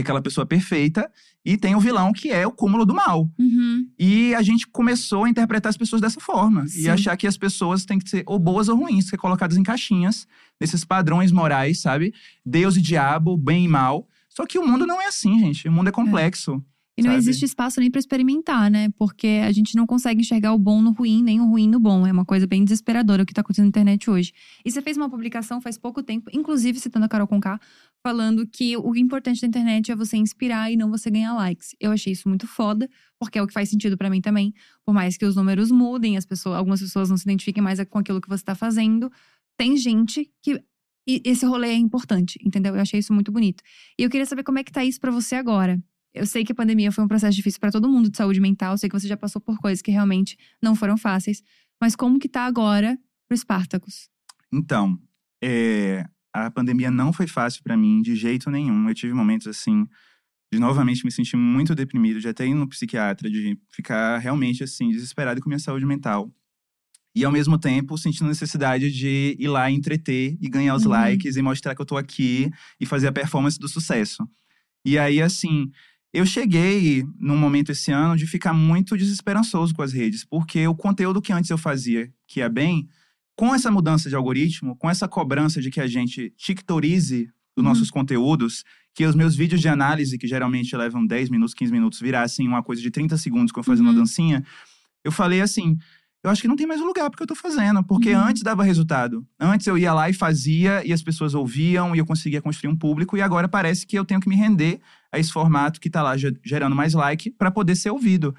aquela pessoa perfeita, e tem o vilão que é o cúmulo do mal. Uhum. E a gente começou a interpretar as pessoas dessa forma. Sim. E achar que as pessoas têm que ser ou boas ou ruins, ser colocadas em caixinhas, nesses padrões morais, sabe? Deus e diabo, bem e mal. Só que o mundo não é assim, gente. O mundo é complexo. E não sabe? existe espaço nem pra experimentar, né? Porque a gente não consegue enxergar o bom no ruim, nem o ruim no bom. É uma coisa bem desesperadora o que tá acontecendo na internet hoje. E você fez uma publicação faz pouco tempo, inclusive citando a Carol Conká, falando que o importante da internet é você inspirar e não você ganhar likes. Eu achei isso muito foda, porque é o que faz sentido pra mim também. Por mais que os números mudem, as pessoas, algumas pessoas não se identifiquem mais com aquilo que você tá fazendo, tem gente que e esse rolê é importante, entendeu? Eu achei isso muito bonito. E eu queria saber como é que tá isso pra você agora. Eu sei que a pandemia foi um processo difícil pra todo mundo de saúde mental, eu sei que você já passou por coisas que realmente não foram fáceis, mas como que tá agora pro Spartacus? Então, é, a pandemia não foi fácil pra mim de jeito nenhum. Eu tive momentos assim de novamente me sentir muito deprimido, de até ir no psiquiatra, de ficar realmente assim desesperado com minha saúde mental. E ao mesmo tempo sentindo necessidade de ir lá e entreter e ganhar os Uhum. likes e mostrar que eu tô aqui e fazer a performance do sucesso. E aí assim, eu cheguei num momento esse ano de ficar muito desesperançoso com as redes, porque o conteúdo que antes eu fazia, que é bem, com essa mudança de algoritmo, com essa cobrança de que a gente tictorize os Uhum. nossos conteúdos, que os meus vídeos de análise, que geralmente levam 10 minutos, 15 minutos, virassem uma coisa de 30 segundos, como fazendo Uhum. uma dancinha, eu falei assim. Eu acho que não tem mais lugar porque eu tô fazendo. Porque Uhum. antes dava resultado. Antes eu ia lá e fazia, e as pessoas ouviam, e eu conseguia construir um público, e agora parece que eu tenho que me render a esse formato que tá lá ge- gerando mais like para poder ser ouvido.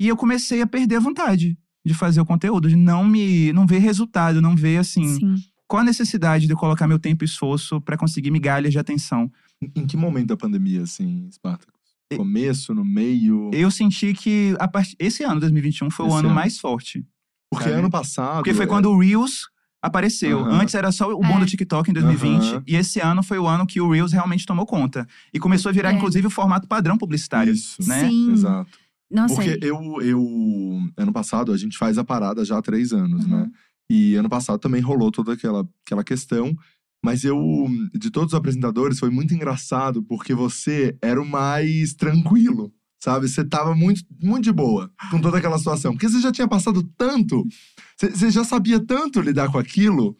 E eu comecei a perder a vontade de fazer o conteúdo, de não me não ver resultado, não ver assim, Sim. qual a necessidade de eu colocar meu tempo e esforço para conseguir migalhas de atenção. Em- que momento da pandemia, assim, Spartacus? E- Começo, no meio? Eu senti que a part... esse ano, 2021, foi o Esse ano ano. mais forte. Porque sabe? ano passado. Porque foi é, quando o Reels apareceu. Aham. Antes era só o boom É. do TikTok em 2020. Aham. E esse ano foi o ano que o Reels realmente tomou conta. E começou a virar, É. inclusive, o formato padrão publicitário. Isso. né? Sim. Exato. Nossa, Porque eu, eu. Ano passado, a gente faz a parada já há três anos, Uhum. né? E ano passado também rolou toda aquela, aquela questão. Mas eu, de todos os apresentadores, foi muito engraçado, porque você era o mais tranquilo, sabe? Você tava muito, muito de boa com toda aquela situação. Porque você já tinha passado tanto, você, já sabia tanto lidar com aquilo,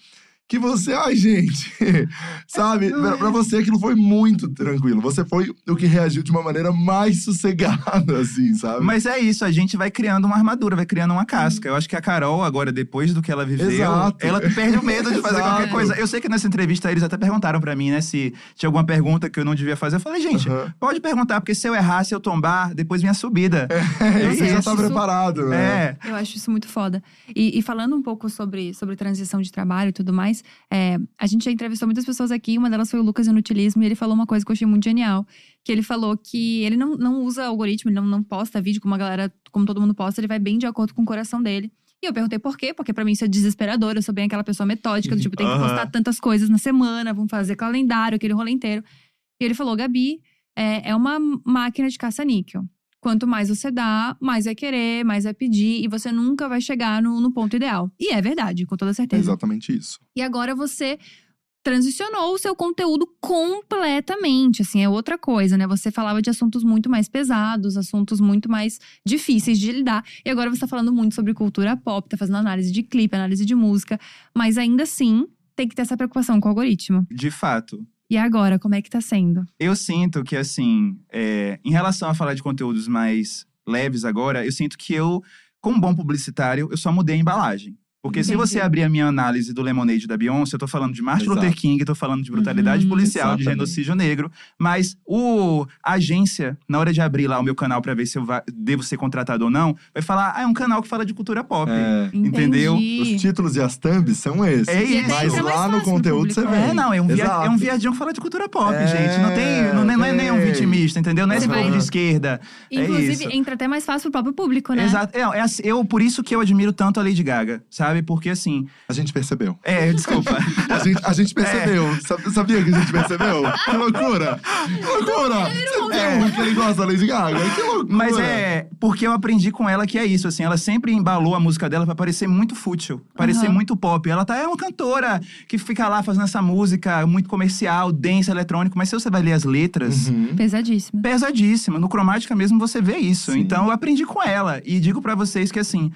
que você, ai, gente, sabe? Pra, pra você aquilo foi muito tranquilo. Você foi o que reagiu de uma maneira mais sossegada, assim, sabe? Mas é isso, a gente vai criando uma armadura, vai criando uma casca. Eu acho que a Carol, agora, depois do que ela viveu, Exato. ela perde o medo de fazer qualquer coisa. Eu sei que nessa entrevista eles até perguntaram pra mim, né, se tinha alguma pergunta que eu não devia fazer. Eu falei, gente, pode perguntar, porque se eu errar, se eu tombar, depois vem a subida. É, você já isso. tá preparado, né? É. Eu acho isso muito foda. E, e falando um pouco sobre, sobre transição de trabalho e tudo mais, é, a gente já entrevistou muitas pessoas aqui, uma delas foi o Lucas Inutilismo, e ele falou uma coisa que eu achei muito genial. Que ele falou que ele não, não usa algoritmo, ele não, não posta vídeo como a galera, como todo mundo posta, ele vai bem de acordo com o coração dele. E eu perguntei por quê, porque pra mim isso é desesperador, eu sou bem aquela pessoa metódica, do tipo, tem que postar tantas coisas na semana, vamos fazer calendário, aquele rolê inteiro. E ele falou, Gabi, é, é uma máquina de caça-níquel. Quanto mais você dá, mais vai querer, mais vai pedir, e você nunca vai chegar no, no ponto ideal. E é verdade, com toda É certeza. exatamente isso. E agora você transicionou o seu conteúdo completamente, assim, é outra coisa, né? Você falava de assuntos muito mais pesados, assuntos muito mais difíceis de lidar. E agora você tá falando muito sobre cultura pop, tá fazendo análise de clipe, análise de música, mas ainda assim tem que ter essa preocupação com o algoritmo. De fato. E agora, como é que tá sendo? Eu sinto que, assim, é, em relação a falar de conteúdos mais leves agora, eu sinto que eu, como bom publicitário, eu só mudei a embalagem. Porque se Entendi. você abrir a minha análise do Lemonade da Beyoncé, eu tô falando de Martin Exato. Luther King, tô falando de brutalidade Uhum. policial, de Exatamente. genocídio negro. Mas o a agência, na hora de abrir lá o meu canal pra ver se eu va- devo ser contratado ou não, vai falar: ah, é um canal que fala de cultura pop. É, Entendeu? os títulos e as thumbs são esses. É isso. Mas mais lá no conteúdo você público, vê. É, não, é um, via- é um viadinho que fala de cultura pop, É, gente. Não tem. Não, não é nem um é. vitimista, entendeu? Não é esse povo de esquerda. Inclusive, é isso. entra até mais fácil pro próprio público, né? Exato. É, é assim, eu, por isso que eu admiro tanto a Lady Gaga, sabe? Porque assim. A gente percebeu. É, desculpa. A gente, a gente percebeu. É. Sab- Sabia que a gente percebeu? Que loucura! Que loucura! Você viu que ele gosta da Lady Gaga? Que loucura! Mas é porque eu aprendi com ela que é isso, assim, ela sempre embalou a música dela pra parecer muito fútil, parecer Aham. muito pop. Ela tá é uma cantora que fica lá fazendo essa música muito comercial, dance, eletrônico, mas se você vai ler as letras, Uhum. Pesadíssimo. pesadíssima. No Cromática mesmo você vê isso. Sim. Então eu aprendi com ela e digo pra vocês que assim,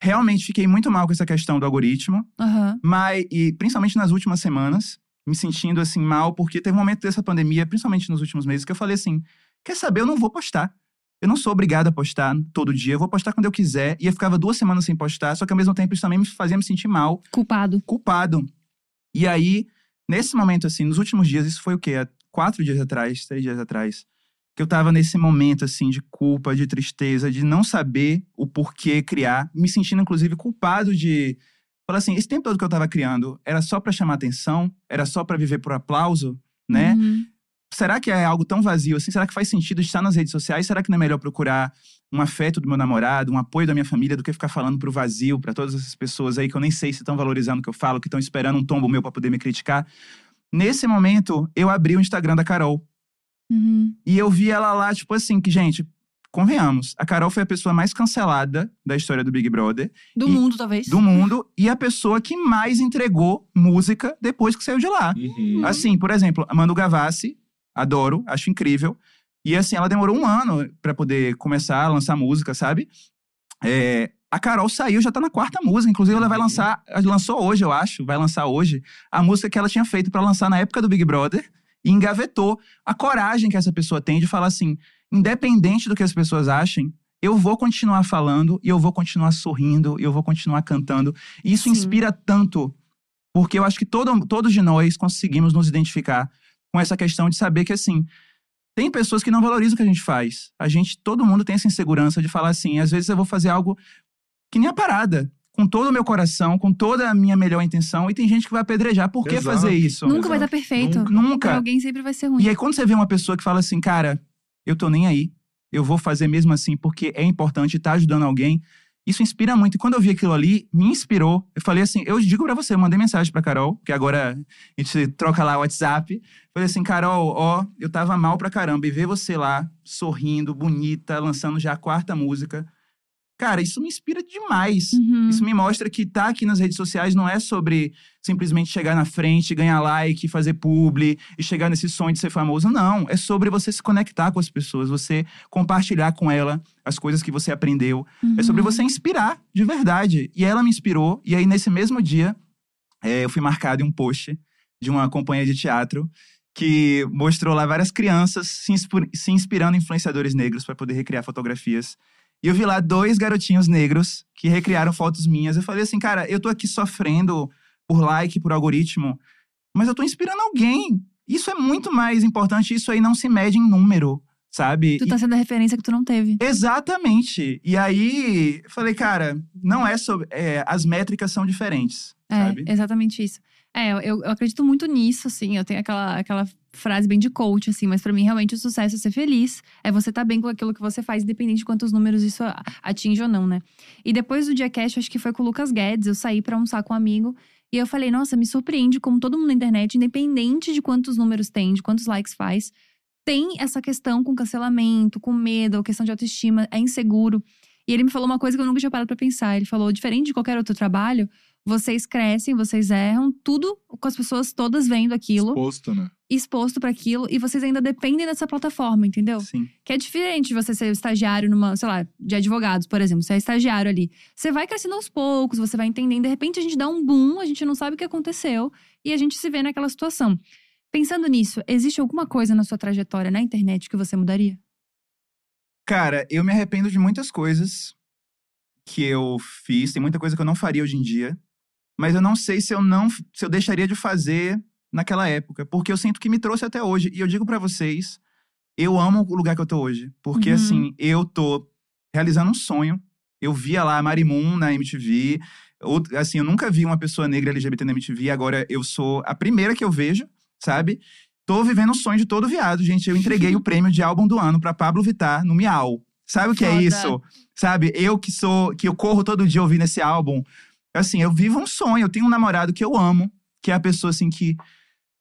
realmente fiquei muito mal com essa questão do algoritmo, Aham. mas e principalmente nas últimas semanas, me sentindo assim mal porque teve um momento dessa pandemia, principalmente nos últimos meses, que eu falei assim: "Quer saber, eu não vou postar. Eu não sou obrigado a postar todo dia, eu vou postar quando eu quiser". E eu ficava duas semanas sem postar, só que ao mesmo tempo isso também me fazia me sentir mal Culpado. culpado. E aí, nesse momento, assim, nos últimos dias, isso foi o quê? Há quatro dias atrás, três dias atrás, que eu tava nesse momento, assim, de culpa, de tristeza, de não saber o porquê criar, me sentindo, inclusive, culpado de. Falar assim, esse tempo todo que eu tava criando era só pra chamar atenção? Era só pra viver por aplauso? Né? Uhum. será que é algo tão vazio assim? Será que faz sentido estar nas redes sociais? Será que não é melhor procurar um afeto do meu namorado, um apoio da minha família, do que ficar falando pro vazio, pra todas essas pessoas aí que eu nem sei se estão valorizando o que eu falo, que estão esperando um tombo meu pra poder me criticar? Nesse momento, eu abri o Instagram da Carol Uhum. e eu vi ela lá, tipo assim, que, gente, convenhamos, a Carol foi a pessoa mais cancelada da história do Big Brother, Do E- mundo, talvez. do mundo, e a pessoa que mais entregou música depois que saiu de lá. Uhum. Assim, por exemplo, a Manu Gavassi, adoro, acho incrível. E assim, ela demorou um ano pra poder começar a lançar música, sabe? É, a Carol saiu, já tá na quarta música. Inclusive, ela vai Uhum. lançar, lançou hoje, eu acho, vai lançar hoje, a música que ela tinha feito pra lançar na época do Big Brother e engavetou. A coragem que essa pessoa tem de falar assim, independente do que as pessoas achem, eu vou continuar falando e eu vou continuar sorrindo e eu vou continuar cantando. E isso Sim. inspira tanto, porque eu acho que todo, todos de nós conseguimos nos identificar com essa questão de saber que assim, tem pessoas que não valorizam o que a gente faz. A gente, todo mundo tem essa insegurança de falar assim, às vezes eu vou fazer algo que nem a parada, com todo o meu coração, com toda a minha melhor intenção, e tem gente que vai apedrejar. Por que Exato. fazer isso? Nunca vai Exato. dar perfeito. Nunca. Nunca. Pra alguém sempre vai ser ruim. E aí, quando você vê uma pessoa que fala assim, cara, eu tô nem aí, eu vou fazer mesmo assim porque é importante estar ajudando alguém, isso inspira muito. E quando eu vi aquilo ali, me inspirou. Eu falei assim, eu digo pra você, eu mandei mensagem pra Carol, que agora a gente troca lá o WhatsApp. Falei assim, Carol, ó, eu tava mal pra caramba e ver você lá, sorrindo, bonita, lançando já a quarta música. Cara, isso me inspira demais. Uhum. Isso me mostra que tá aqui nas redes sociais não é sobre simplesmente chegar na frente, ganhar like, fazer publi e chegar nesse sonho de ser famoso. Não. É sobre você se conectar com as pessoas, você compartilhar com ela as coisas que você aprendeu. É sobre Uhum. você inspirar, de verdade. E ela me inspirou. E aí, nesse mesmo dia, é, eu fui marcado em um post de uma companhia de teatro que mostrou lá várias crianças se inspirando em influenciadores negros para poder recriar fotografias. E eu vi lá dois garotinhos negros que recriaram fotos minhas. Eu falei assim, cara, eu tô aqui sofrendo por like, por algoritmo, mas eu tô inspirando alguém. Isso é muito mais importante. Isso aí não se mede em número, sabe? Tu tá sendo a referência que tu não teve. Exatamente. E aí, eu falei, cara, não é sobre. é, as métricas são diferentes, É, sabe? exatamente isso. É, eu, eu acredito muito nisso, assim. Eu tenho aquela, aquela frase bem de coach, assim. Mas pra mim, realmente, o sucesso é ser feliz. É você estar bem com aquilo que você faz, independente de quantos números isso atinge ou não, né? E depois do dia cast, acho que foi com o Lucas Guedes. Eu saí pra almoçar com um amigo. E eu falei, nossa, me surpreende como todo mundo na internet, independente de quantos números tem, de quantos likes faz, tem essa questão com cancelamento, com medo, ou questão de autoestima, é inseguro. E ele me falou uma coisa que eu nunca tinha parado pra pensar. Ele falou: diferente de qualquer outro trabalho, vocês crescem, vocês erram, tudo com as pessoas todas vendo aquilo, Exposto, né? exposto pra aquilo, e vocês ainda dependem dessa plataforma, entendeu? Sim. Que é diferente de você ser estagiário numa, sei lá, de advogados, por exemplo. Você é estagiário ali. Você vai crescendo aos poucos, você vai entendendo. De repente a gente dá um boom, a gente não sabe o que aconteceu e a gente se vê naquela situação. Pensando nisso, existe alguma coisa na sua trajetória na internet que você mudaria? Cara, eu me arrependo de muitas coisas que eu fiz, tem muita coisa que eu não faria hoje em dia, mas eu não sei se eu não se eu deixaria de fazer naquela época, porque eu sinto que me trouxe até hoje. E eu digo para vocês, eu amo o lugar que eu tô hoje, porque Uhum. assim, eu tô realizando um sonho. Eu via lá a Marimun na MTV, ou, assim, eu nunca vi uma pessoa negra LGBT na MTV, agora eu sou a primeira que eu vejo, sabe? Tô vivendo o sonho de todo viado, gente. Eu entreguei o prêmio de álbum do ano pra Pablo Vittar no Miau. Sabe o que é Foda. isso? Sabe? Eu que sou, que eu corro todo dia ouvindo esse álbum. Assim, eu vivo um sonho. Eu tenho um namorado que eu amo, que é a pessoa assim que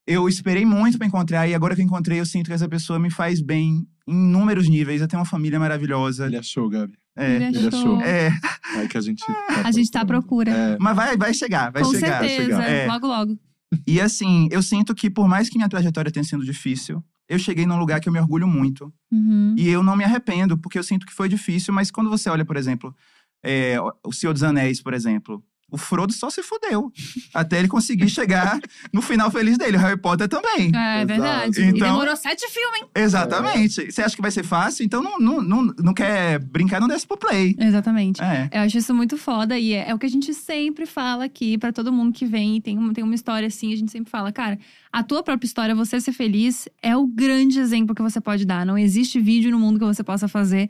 eu esperei muito pra encontrar e agora que eu encontrei, eu sinto que essa pessoa me faz bem em inúmeros níveis. Eu tenho uma família maravilhosa. Ele achou, Gabi. É, Ele ele achou. é, É que a gente. A gente tá à procura. É, mas vai, vai chegar, vai Com chegar. certeza, chegar. É. logo, logo. E assim, eu sinto que por mais que minha trajetória tenha sido difícil, eu cheguei num lugar que eu me orgulho muito. Uhum. E eu não me arrependo, porque eu sinto que foi difícil, mas quando você olha, por exemplo, é, O Senhor dos Anéis, por exemplo, o Frodo só se fudeu. até ele conseguir chegar no final feliz dele. O Harry Potter também. É, verdade. E Então- demorou sete filmes, hein? Exatamente. Você acha que vai ser fácil? Então não, não, não, não quer brincar, não desce pro play. Exatamente. É. Eu acho isso muito foda e é, é o que a gente sempre fala aqui pra todo mundo que vem e tem uma, tem uma história assim, a gente sempre fala, cara, a tua própria história, você ser feliz, é o grande exemplo que você pode dar. Não existe vídeo no mundo que você possa fazer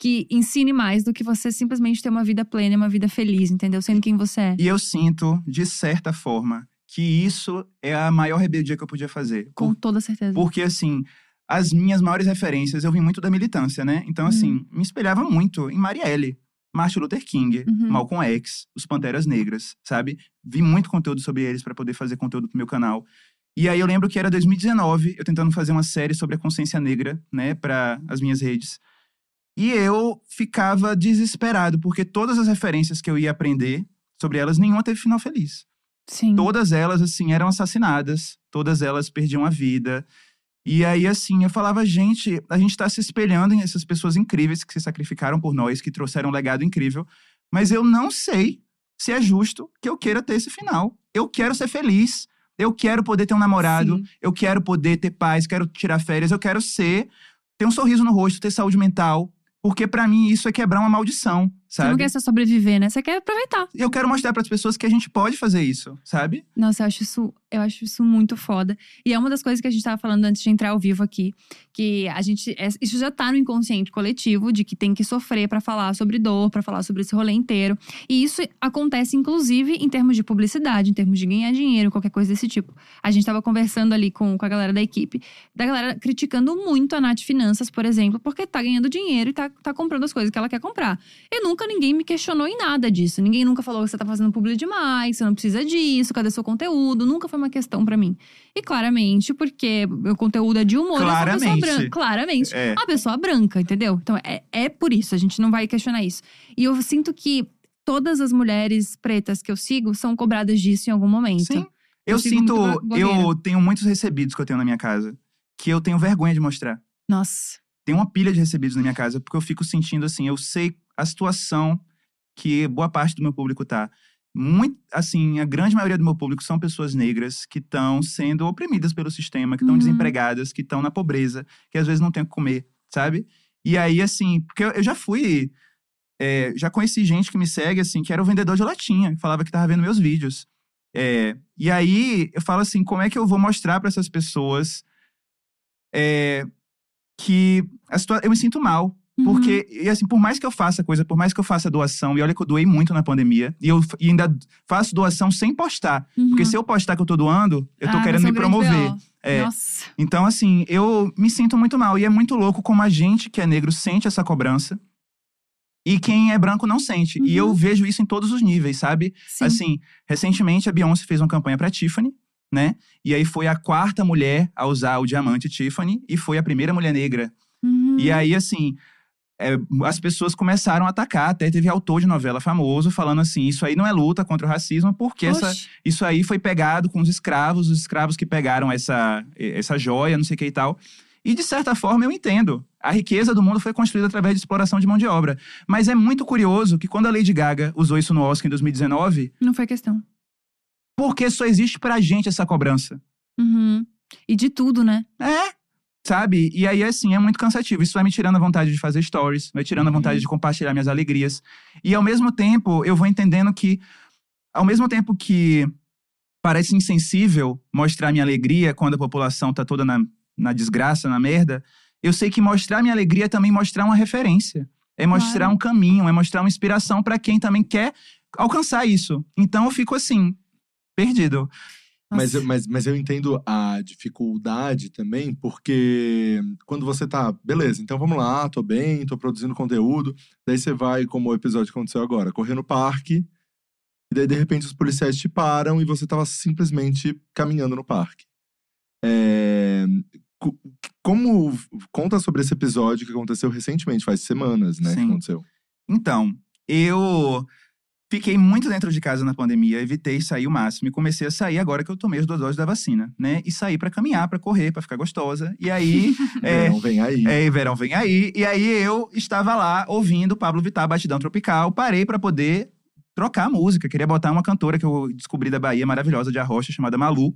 que ensine mais do que você simplesmente ter uma vida plena e uma vida feliz, entendeu? Sendo quem você é. E eu sinto, de certa forma, que isso é a maior rebeldia que eu podia fazer. Com toda certeza. Porque, assim, as minhas maiores referências, eu vim muito da militância, né? Então, assim, me espelhava muito em Marielle, Martin Luther King, Uhum. Malcolm X, os Panteras Negras, sabe? Vi muito conteúdo sobre eles para poder fazer conteúdo pro meu canal. E aí eu lembro que era 2019, eu tentando fazer uma série sobre a consciência negra, né, para as minhas redes. E eu ficava desesperado, porque todas as referências que eu ia aprender sobre elas, nenhuma teve final feliz. Sim. Todas elas, assim, eram assassinadas. Todas elas perdiam a vida. E aí, assim, eu falava, gente, a gente tá se espelhando em essas pessoas incríveis que se sacrificaram por nós, que trouxeram um legado incrível. Mas eu não sei se é justo que eu queira ter esse final. Eu quero ser feliz. Eu quero poder ter um namorado. Sim. Eu quero poder ter paz. Quero tirar férias. Eu quero ser, ter um sorriso no rosto, ter saúde mental. Porque pra mim isso é quebrar uma maldição, Você não sabe? quer só sobreviver, né? Você quer aproveitar. Eu quero mostrar para as pessoas que a gente pode fazer isso, sabe? Nossa, eu acho isso, eu acho isso muito foda. E é uma das coisas que a gente tava falando antes de entrar ao vivo aqui, que a gente é- isso já tá no inconsciente coletivo de que tem que sofrer pra falar sobre dor, pra falar sobre esse rolê inteiro. E isso acontece inclusive em termos de publicidade, em termos de ganhar dinheiro, qualquer coisa desse tipo. A gente tava conversando ali com, com a galera da equipe, da galera criticando muito a Nath Finanças, por exemplo, porque tá ganhando dinheiro e tá, tá comprando as coisas que ela quer comprar. E nunca ninguém me questionou em nada disso. Ninguém nunca falou que você tá fazendo publi demais, você não precisa disso, cadê seu conteúdo? Nunca foi uma questão pra mim. E claramente, porque o conteúdo é de humor, eu sou uma pessoa Claramente. branca. Claramente. É. Uma pessoa branca, entendeu? Então é, é por isso, a gente não vai questionar isso. E eu sinto que todas as mulheres pretas que eu sigo são cobradas disso em algum momento. Sim. Eu Eu, sinto. Eu tenho muitos recebidos que eu tenho na minha casa que eu tenho vergonha de mostrar. Nossa. Tem uma pilha de recebidos na minha casa, porque eu fico sentindo assim, eu sei a situação que boa parte do meu público tá. Muito, assim, a grande maioria do meu público são pessoas negras que estão sendo oprimidas pelo sistema, que estão Uhum. desempregadas, que estão na pobreza, que às vezes não tem o que comer, sabe? E aí, assim, porque eu, eu já fui. é, já conheci gente que me segue, assim, que era o vendedor de latinha, que falava que tava vendo meus vídeos. É, e aí eu falo assim, como é que eu vou mostrar para essas pessoas é, que a situa- eu me sinto mal. Uhum. Porque, e assim, por mais que eu faça coisa, por mais que eu faça doação, e olha que eu doei muito na pandemia, e eu e ainda faço doação sem postar. Uhum. Porque se eu postar que eu tô doando, eu tô Ah, querendo me promover. É. Nossa. Então, assim, eu me sinto muito mal. E é muito louco como a gente que é negro sente essa cobrança. E quem é branco não sente. E Uhum. eu vejo isso em todos os níveis, sabe? Sim. Assim, recentemente a Beyoncé fez uma campanha pra Tiffany, né? E aí foi a quarta mulher a usar o diamante Tiffany e foi a primeira mulher negra. Uhum. E aí, assim, é, as pessoas começaram a atacar. Até teve autor de novela famoso falando assim: isso aí não é luta contra o racismo, porque essa, isso aí foi pegado com os escravos, os escravos que pegaram essa, essa joia, não sei o que e tal. E de certa forma eu entendo. A riqueza do mundo foi construída através de exploração de mão de obra. Mas é muito curioso que quando a Lady Gaga usou isso no Oscar em 2019, Não foi questão. Porque só existe pra gente essa cobrança. Uhum. E de tudo, né? É. Sabe? E aí, assim, é muito cansativo. Isso vai me tirando a vontade de fazer stories, vai tirando a vontade Uhum. de compartilhar minhas alegrias. E ao mesmo tempo, eu vou entendendo que, ao mesmo tempo que parece insensível mostrar minha alegria quando a população tá toda na, na desgraça, na merda, eu sei que mostrar minha alegria é também mostrar uma referência. É mostrar Claro. um caminho, é mostrar uma inspiração para quem também quer alcançar isso. Então eu fico assim, perdido. Mas, Nossa. mas, mas eu entendo a dificuldade também, porque quando você tá, beleza, então vamos lá, tô bem, tô produzindo conteúdo. Daí você vai, como o episódio que aconteceu agora, correr no parque. E daí, de repente, os policiais te param e você tava simplesmente caminhando no parque. É, co- como. Conta sobre esse episódio que aconteceu recentemente, faz semanas, né? Que Sim. aconteceu. Então, eu fiquei muito dentro de casa na pandemia, evitei sair o máximo e comecei a sair agora que eu tomei as duas doses da vacina, né? E sair pra caminhar, pra correr, pra ficar gostosa. E aí, é, Verão vem aí. é, verão vem aí. E aí eu estava lá ouvindo Pablo Vittar, Batidão Tropical. Parei pra poder trocar a música. Queria botar uma cantora que eu descobri da Bahia, maravilhosa, de Arrocha, chamada Malu.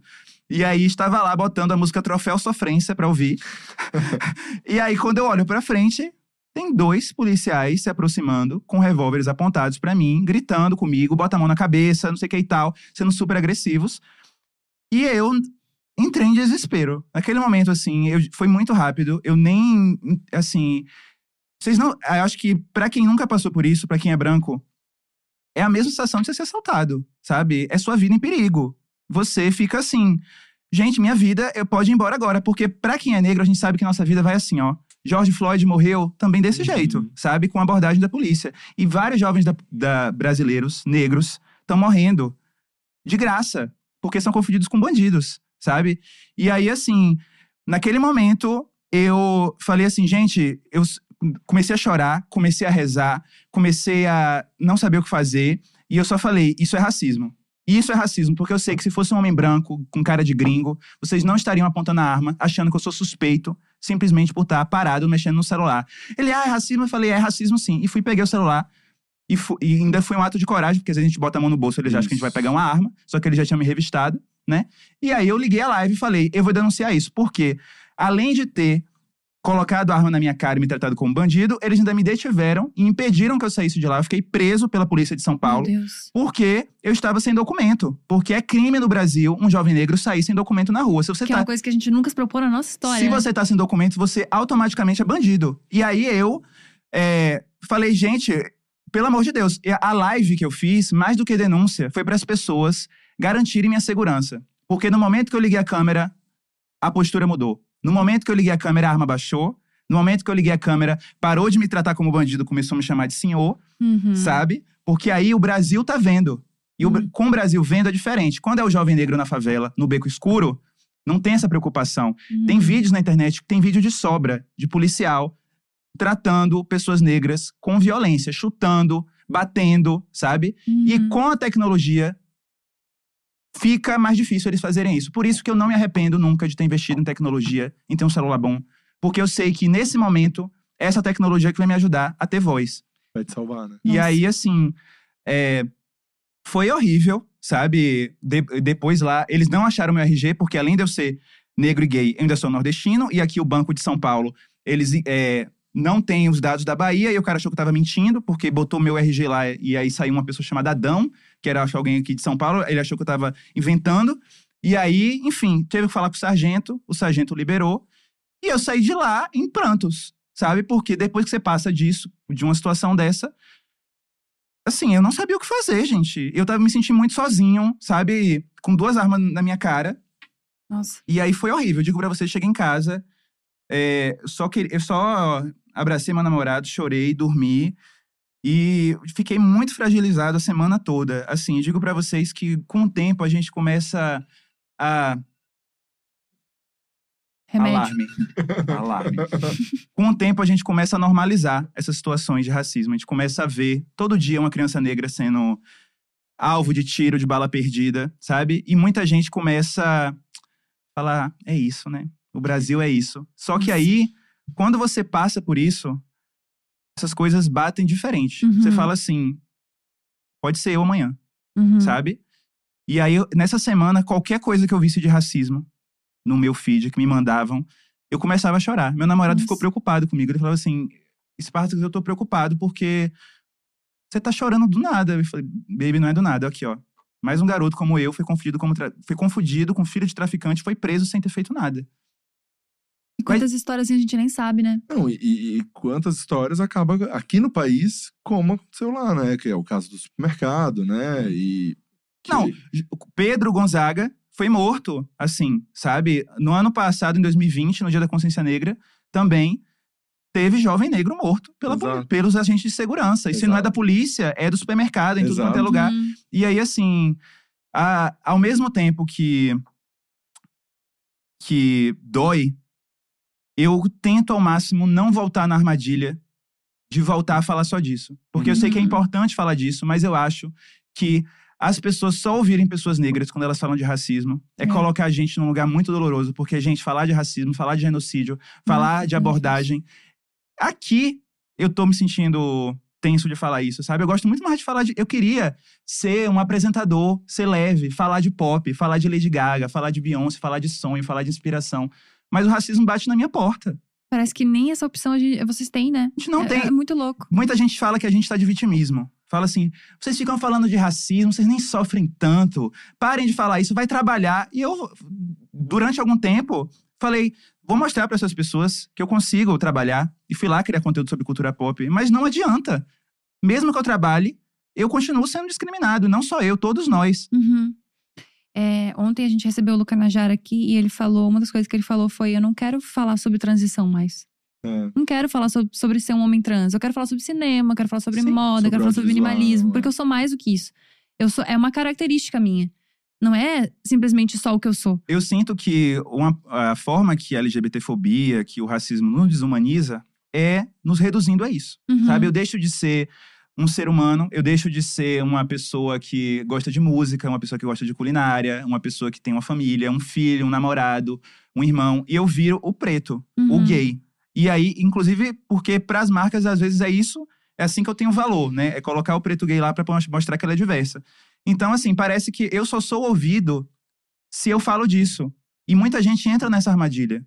E aí estava lá botando a música Troféu Sofrência pra ouvir. e aí quando eu olho pra frente, tem dois policiais se aproximando com revólveres apontados pra mim, gritando comigo, bota a mão na cabeça, não sei o que e tal, sendo super agressivos. E eu entrei em desespero. Naquele momento, assim, eu, foi muito rápido. Eu nem, assim... Vocês não... Eu acho que pra quem nunca passou por isso, pra quem é branco, é a mesma sensação de você ser assaltado, sabe? É sua vida em perigo. Você fica assim... Gente, minha vida, eu pode ir embora agora. Porque pra quem é negro, a gente sabe que nossa vida vai assim, ó. George Floyd morreu também desse Uhum. jeito, sabe? Com a abordagem da polícia. E vários jovens da, da- brasileiros, negros, estão morrendo de graça, porque são confundidos com bandidos, sabe? E aí, assim, naquele momento, eu falei assim, gente, eu comecei a chorar, comecei a rezar, comecei a não saber o que fazer, e eu só falei, isso é racismo. E isso é racismo, porque eu sei que se fosse um homem branco, com cara de gringo, vocês não estariam apontando a arma, achando que eu sou suspeito, simplesmente por estar parado mexendo no celular. Ele, ah, é racismo? Eu falei, é racismo sim. E fui, peguei o celular, e, e ainda foi um ato de coragem, porque às vezes a gente bota a mão no bolso, eles acham que a gente vai pegar uma arma, só que ele já tinha me revistado, né? E aí eu liguei a live e falei, eu vou denunciar isso, porque além de ter colocado a arma na minha cara e me tratado como bandido, eles ainda me detiveram e impediram que eu saísse de lá. Eu fiquei preso pela polícia de São Paulo. Meu Deus. Porque eu estava sem documento. Porque é crime no Brasil um jovem negro sair sem documento na rua. Se você Que é tá uma coisa que a gente nunca se propôs na nossa história. se né? você tá sem documento, você automaticamente é bandido. E aí eu é, falei, gente, pelo amor de Deus, a live que eu fiz, mais do que denúncia, foi para as pessoas garantirem minha segurança. Porque no momento que eu liguei a câmera, a postura mudou. No momento que eu liguei a câmera, a arma baixou. No momento que eu liguei a câmera, parou de me tratar como bandido, começou a me chamar de senhor, Uhum. sabe? Porque aí o Brasil tá vendo. E o Uhum. com o Brasil vendo é diferente. Quando é o jovem negro na favela, no beco escuro, não tem essa preocupação. Tem Uhum. vídeos na internet, tem vídeo de sobra, de policial, tratando pessoas negras com violência, chutando, batendo, sabe? E Uhum. com a tecnologia, fica mais difícil eles fazerem isso. Por isso que eu não me arrependo nunca de ter investido em tecnologia, em ter um celular bom. Porque eu sei que nesse momento, essa tecnologia que vai me ajudar a ter voz. Vai te salvar, né? E Nossa. aí, assim, é, foi horrível, sabe? De- depois lá, eles não acharam meu RG, porque além de eu ser negro e gay, eu ainda sou nordestino. E aqui o Banco de São Paulo, eles é, não têm os dados da Bahia. E o cara achou que eu tava mentindo, porque botou meu RG lá e aí saiu uma pessoa chamada Adão, que era acho, alguém aqui de São Paulo. Ele achou que eu tava inventando. E aí, enfim, teve que falar com o sargento, o sargento liberou. E eu saí de lá em prantos, sabe? Porque depois que você passa disso, de uma situação dessa, assim, eu não sabia o que fazer, gente. Eu tava me sentindo muito sozinho, sabe? Com duas armas na minha cara. Nossa. E aí foi horrível. Eu digo pra você, cheguei em casa, é, só que eu só abracei meu namorado, chorei, dormi. E fiquei muito fragilizado a semana toda. Assim, digo pra vocês que com o tempo a gente começa a Remédio. Alarme. Alarme. Com o tempo, a gente começa a normalizar essas situações de racismo. A gente começa a ver todo dia uma criança negra sendo alvo de tiro, de bala perdida, sabe? E muita gente começa a falar: é isso, né? O Brasil é isso. Só que aí, quando você passa por isso, essas coisas batem diferente. Uhum. Você fala assim: pode ser eu amanhã Uhum. sabe? E aí, nessa semana, qualquer coisa que eu visse de racismo no meu feed, que me mandavam, eu começava a chorar. Meu namorado Nossa. ficou preocupado comigo. Ele falava assim: Spartacus, eu tô preocupado porque você tá chorando do nada. Eu falei: Baby, não é do nada. Aqui, ó. Mais um garoto como eu foi confundido, como tra- foi confundido com filho de traficante, foi preso sem ter feito nada. E quantas histórias a gente nem sabe, né? Não, e, e- e quantas histórias acaba aqui no país, como aconteceu lá, né? Que é o caso do supermercado, né? E. que- Não, Pedro Gonzaga foi morto, assim, sabe? No ano passado, em 2020, no Dia da Consciência Negra, também teve jovem negro morto pela Exato. pelos agentes de segurança. E se não é Exato. da polícia, é do supermercado, em tudo quanto é Exato. lugar. Hum, E aí, assim, a- ao mesmo tempo que, que dói, eu tento ao máximo não voltar na armadilha de voltar a falar só disso. Porque eu sei que é Uhum. importante falar disso, mas eu acho que as pessoas só ouvirem pessoas negras quando elas falam de racismo é, É. colocar a gente num lugar muito doloroso. Porque, gente, falar de racismo, falar de genocídio, falar Nossa, de abordagem. Aqui eu tô me sentindo tenso de falar isso, sabe? Eu gosto muito mais de falar de. Eu queria ser um apresentador, ser leve, falar de pop, falar de Lady Gaga, falar de Beyoncé, falar de sonho, falar de inspiração. Mas o racismo bate na minha porta. Parece que nem essa opção gente- vocês têm, né? A gente não é, tem. é muito louco. Muita gente fala que a gente tá de vitimismo. Fala assim, vocês ficam falando de racismo, vocês nem sofrem tanto. Parem de falar isso, vai trabalhar. E eu, durante algum tempo, falei, vou mostrar para essas pessoas que eu consigo trabalhar. E fui lá criar conteúdo sobre cultura pop. Mas não adianta. Mesmo que eu trabalhe, eu continuo sendo discriminado. Não só eu, todos nós. Uhum. É, ontem a gente recebeu o Luca Najara aqui e ele falou, uma das coisas que ele falou foi: Eu não quero falar sobre transição mais. É. Não quero falar sobre, sobre ser um homem trans. Eu quero falar sobre cinema, quero falar sobre Sim, moda, sobre quero falar sobre minimalismo, é. porque eu sou mais do que isso. Eu sou, é uma característica minha. Não é simplesmente só o que eu sou. Eu sinto que uma, a forma que a LGBTfobia, que o racismo nos desumaniza, é nos reduzindo a isso. Uhum. Sabe, eu deixo de ser um ser humano, eu deixo de ser uma pessoa que gosta de música, uma pessoa que gosta de culinária, uma pessoa que tem uma família, um filho, um namorado, um irmão, e eu viro o preto, o Uhum. gay. E aí, inclusive, porque para as marcas às vezes é isso, é assim que eu tenho valor, né? É colocar o preto gay lá para mostrar que ela é diversa. Então, assim, parece que eu só sou ouvido se eu falo disso. E muita gente entra nessa armadilha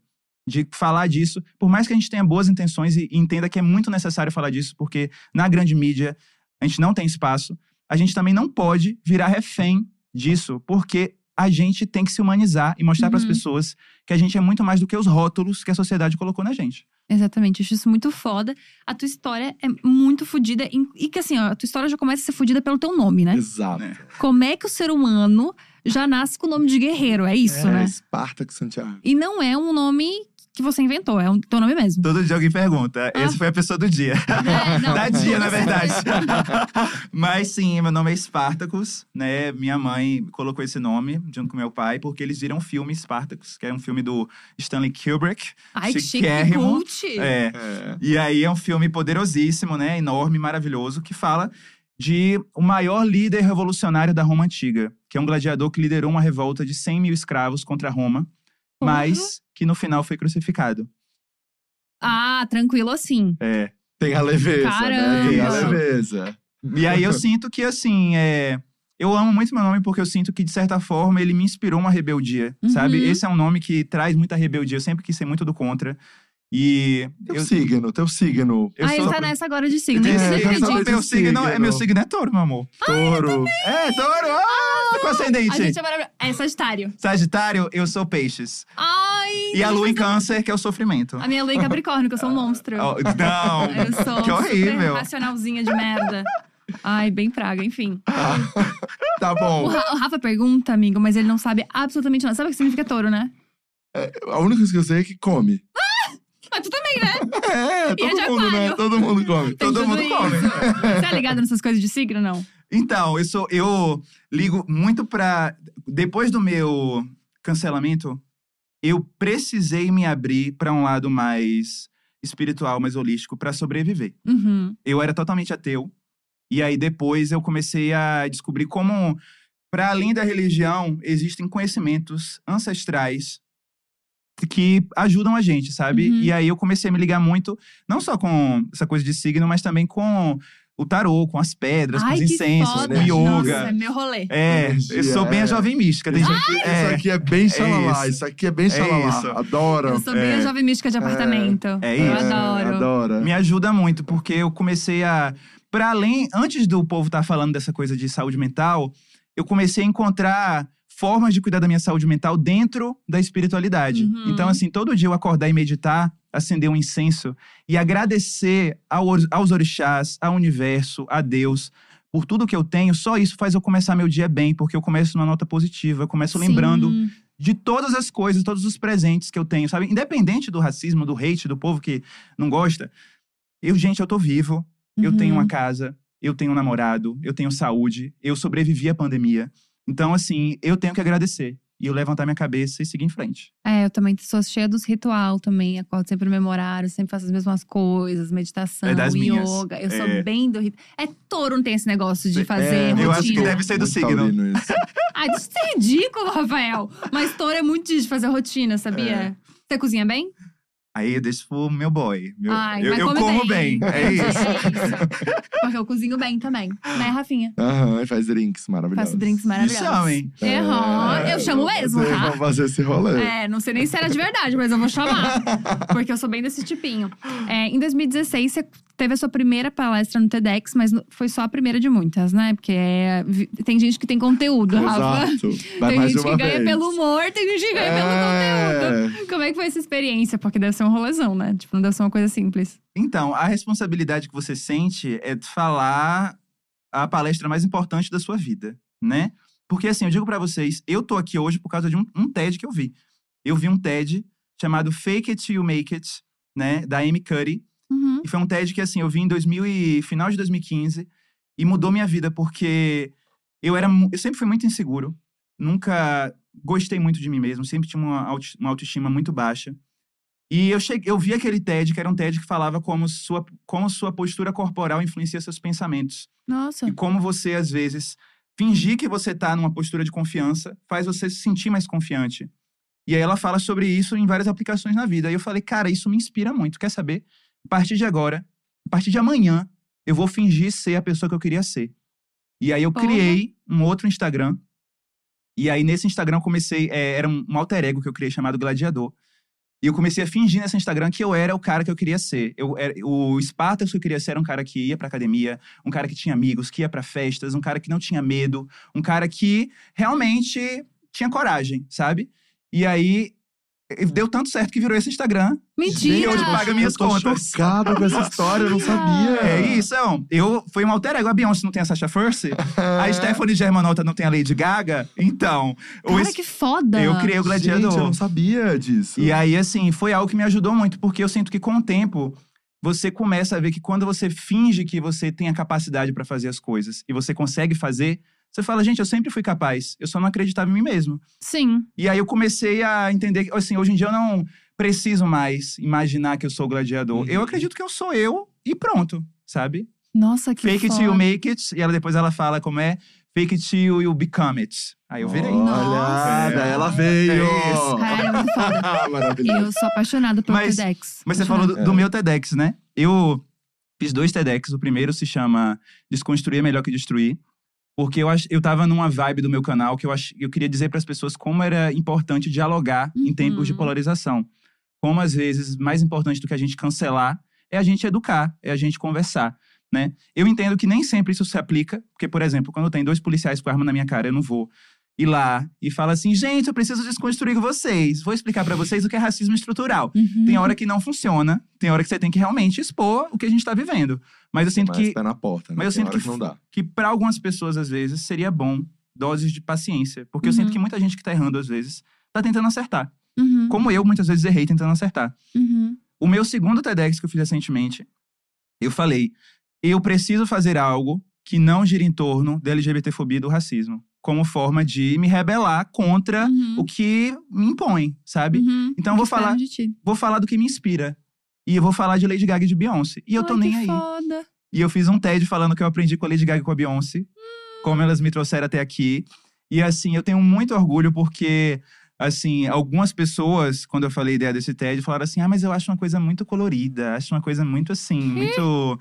de falar disso, por mais que a gente tenha boas intenções e e entenda que é muito necessário falar disso, porque na grande mídia a gente não tem espaço, a gente também não pode virar refém disso, porque a gente tem que se humanizar e mostrar para as Uhum. pessoas que a gente é muito mais do que os rótulos que a sociedade colocou na gente. Exatamente, eu acho isso muito foda. A tua história é muito fodida. E que assim, ó, a tua história já começa a ser fodida pelo teu nome, né? Exato. né? Como é que o ser humano já nasce com o nome de guerreiro? É isso, é, né? Espartaco Santiago. E não é um nome que você inventou, é um teu nome mesmo. Todo dia alguém pergunta. Ah. Essa foi a pessoa do dia. É, não, da dia, na verdade. Mas sim, meu nome é Spartacus, né? Minha mãe colocou esse nome junto com meu pai, porque eles viram o filme Spartacus, que é um filme do Stanley Kubrick. Ai, que chique, cult. É. É. E aí é um filme poderosíssimo, né? Enorme, maravilhoso, que fala de o maior líder revolucionário da Roma Antiga, que é um gladiador que liderou uma revolta de 100 mil escravos contra Roma. Mas que no final foi crucificado. Ah, tranquilo assim. É. Tem a leveza, né? Tem a Caramba. leveza. E aí eu sinto que, assim, é... eu amo muito meu nome porque eu sinto que, de certa forma, ele me inspirou uma rebeldia, sabe? Uhum. Esse é um nome que traz muita rebeldia. Eu sempre quis ser muito do contra. E Teu eu, signo, teu signo. eu ah, ele sou. tá nessa agora de signo. É, eu sou- meu signo, é, meu signo. signo é touro, meu amor. Touro. É, touro! Ah, com ascendente. A gente é maravilhoso. É Sagitário. Sagitário, eu sou peixes. Ai! E a lua em câncer, que é o sofrimento. A minha lua em Capricórnio, que eu sou um monstro. Oh, não! Eu sou que horrível. super racionalzinha de merda. Ai, bem praga, enfim. Tá O, bom. Ra- o Rafa pergunta, amigo, mas ele não sabe absolutamente nada. Sabe o que significa touro, né? A única coisa que eu sei é que come. Mas tu também, né? É, E é todo mundo, né? Todo mundo come. Tem Todo mundo isso. come. Você é ligado nessas coisas de signo, não? Então, eu sou. Eu ligo muito pra. Depois do meu cancelamento, eu precisei me abrir pra um lado mais espiritual, mais holístico, pra sobreviver. Uhum. Eu era totalmente ateu. E aí depois eu comecei a descobrir como, para além da religião, existem conhecimentos ancestrais que ajudam a gente, sabe? Uhum. E aí eu comecei a me ligar muito, não só com essa coisa de signo, mas também com o tarô, com as pedras, com Ai, os que incensos, foda. com yoga. Nossa, é meu rolê. É, eu sou bem é. a jovem mística. Tem gente que, Isso é, aqui é bem xalala, isso. isso. aqui é bem xalala. isso. Adoro. Eu sou bem a jovem mística de apartamento. é Eu isso. adoro. Adoro. me ajuda muito, porque eu comecei a. Para além, antes do povo estar falando dessa coisa de saúde mental, eu comecei a encontrar formas de cuidar da minha saúde mental dentro da espiritualidade. Uhum. Então, assim, todo dia eu acordar e meditar, acender um incenso e agradecer ao aos orixás, ao universo, a Deus. Por tudo que eu tenho, só isso faz eu começar meu dia bem, porque eu começo numa nota positiva, eu começo lembrando Sim. de todas as coisas, todos os presentes que eu tenho, sabe? Independente do racismo, do hate, do povo que não gosta. Eu, gente, eu tô vivo, eu tenho Uhum. uma casa, eu tenho um namorado, eu tenho saúde, eu sobrevivi à pandemia. Então, assim, eu tenho que agradecer. E eu levantar minha cabeça e seguir em frente. É, eu também sou cheia dos ritual também. Acordo sempre no mesmo horário, sempre faço as mesmas coisas, meditação, É minhas. yoga. Eu É. sou bem do ritual. É touro não tem esse negócio de É, fazer eu rotina. Eu acho que deve ser do Muito signo. Ai, isso é ridículo, Rafael. Mas touro é muito de fazer rotina, sabia? Você cozinha bem? Aí eu deixo pro meu boy. Meu- Ai, eu eu como bem. É isso. Porque eu cozinho bem também. Né, Rafinha? Aham, e faz drinks maravilhosos. Faço drinks Me maravilhosos. chamem. Errou. É, eu chamo mesmo, fazer- tá? Vamos fazer esse rolê. É, não sei nem se era de verdade, mas eu vou chamar. porque eu sou bem desse tipinho. É, em 2016, você teve a sua primeira palestra no TEDx, mas foi só a primeira de muitas, né? Porque é, tem gente que tem conteúdo, Rafa. Exato. Vai tem gente que ganha vez. pelo humor, tem gente que ganha pelo conteúdo. É. Como é que foi essa experiência? Porque deve ser um rolezão, né? Tipo, não deve ser uma coisa simples. Então, a responsabilidade que você sente é de falar a palestra mais importante da sua vida, né? Porque assim, eu digo pra vocês, eu tô aqui hoje por causa de um, um TED que eu vi. Eu vi um TED chamado Fake It You Make It, né, da Amy Cuddy. Uhum. E foi um TED que assim, eu vi em 2000 e final de 2015 e mudou minha vida porque eu era eu sempre fui muito inseguro, nunca gostei muito de mim mesmo, sempre tinha uma, auto- uma autoestima muito baixa. E eu cheguei, eu vi aquele TED, que era um TED que falava como sua, como sua postura corporal influencia seus pensamentos. Nossa. E como você, às vezes, fingir que você tá numa postura de confiança faz você se sentir mais confiante. E aí ela fala sobre isso em várias aplicações na vida. E eu falei, cara, isso me inspira muito. Quer saber? A partir de agora, a partir de amanhã, eu vou fingir ser a pessoa que eu queria ser. E aí eu Porra. criei um outro Instagram. E aí nesse Instagram eu comecei, é, era um alter ego que eu criei chamado Gladiador. E eu comecei a fingir nesse Instagram que eu era o cara que eu queria ser. Eu, era, o Spartacus que eu queria ser era um cara que ia pra academia, um cara que tinha amigos, que ia pra festas, um cara que não tinha medo, um cara que realmente tinha coragem, sabe? E aí deu tanto certo que virou esse Instagram. Mentira! E hoje paga minhas eu tô contas. chocado com essa história, eu não sabia. É isso, é, eu foi um alter ego. A Beyoncé não tem a Sasha Fierce, a Stephanie Germanotta não tem a Lady Gaga. Então, Cara, es- que foda! eu criei o Gladiador. Gente, eu não sabia disso. E aí, assim, foi algo que me ajudou muito, porque eu sinto que com o tempo você começa a ver que quando você finge que você tem a capacidade pra fazer as coisas e você consegue fazer, você fala, gente, eu sempre fui capaz, eu só não acreditava em mim mesmo. Sim. E aí eu comecei a entender que, assim, hoje em dia eu não preciso mais imaginar que eu sou o gladiador. Uhum. Eu acredito que eu sou eu e pronto, sabe? Nossa, que Fake it foda. till you make it. E ela depois ela fala como é fake it till you become it. Aí eu virei. Olha, Nossa. daí ela veio. É isso. Cara, é. Maravilhoso. Eu sou apaixonada pelo Mas- TEDx. Mas você falou do, do É. meu TEDx, né? Eu fiz dois TEDx. O primeiro se chama Desconstruir é Melhor que Destruir. Porque eu, eu tava numa vibe do meu canal que eu, ach, eu queria dizer para as pessoas como era importante dialogar em Uhum. tempos de polarização. Como, às vezes, mais importante do que a gente cancelar é a gente educar, é a gente conversar, né? Eu entendo que nem sempre isso se aplica. Porque, por exemplo, quando tem dois policiais com arma na minha cara, eu não vou ir lá e falar assim, gente, eu preciso desconstruir com vocês. Vou explicar para vocês o que é racismo estrutural. Uhum. Tem hora que não funciona, tem hora que você tem que realmente expor o que a gente tá vivendo. Mas eu sinto Mais que, pé na porta, né? mas eu Tem sinto hora que não dá. que para algumas pessoas, às vezes, seria bom doses de paciência. Porque eu Uhum. sinto que muita gente que tá errando, às vezes, tá tentando acertar. Uhum. Como eu, muitas vezes, errei tentando acertar. Uhum. O meu segundo TEDx que eu fiz recentemente, eu falei: eu preciso fazer algo que não gira em torno da LGBTfobia e do racismo. Como forma de me rebelar contra Uhum. o que me impõe, sabe? Uhum. Então eu vou que falar-. Vou falar do que me inspira. E eu vou falar de Lady Gaga e de Beyoncé. E eu tô nem que aí. foda. E eu fiz um TED falando que eu aprendi com a Lady Gaga e com a Beyoncé. Como elas me trouxeram até aqui. E assim, eu tenho muito orgulho porque, assim, algumas pessoas, quando eu falei a ideia desse TED, falaram assim: ah, mas eu acho uma coisa muito colorida, acho uma coisa muito assim, muito.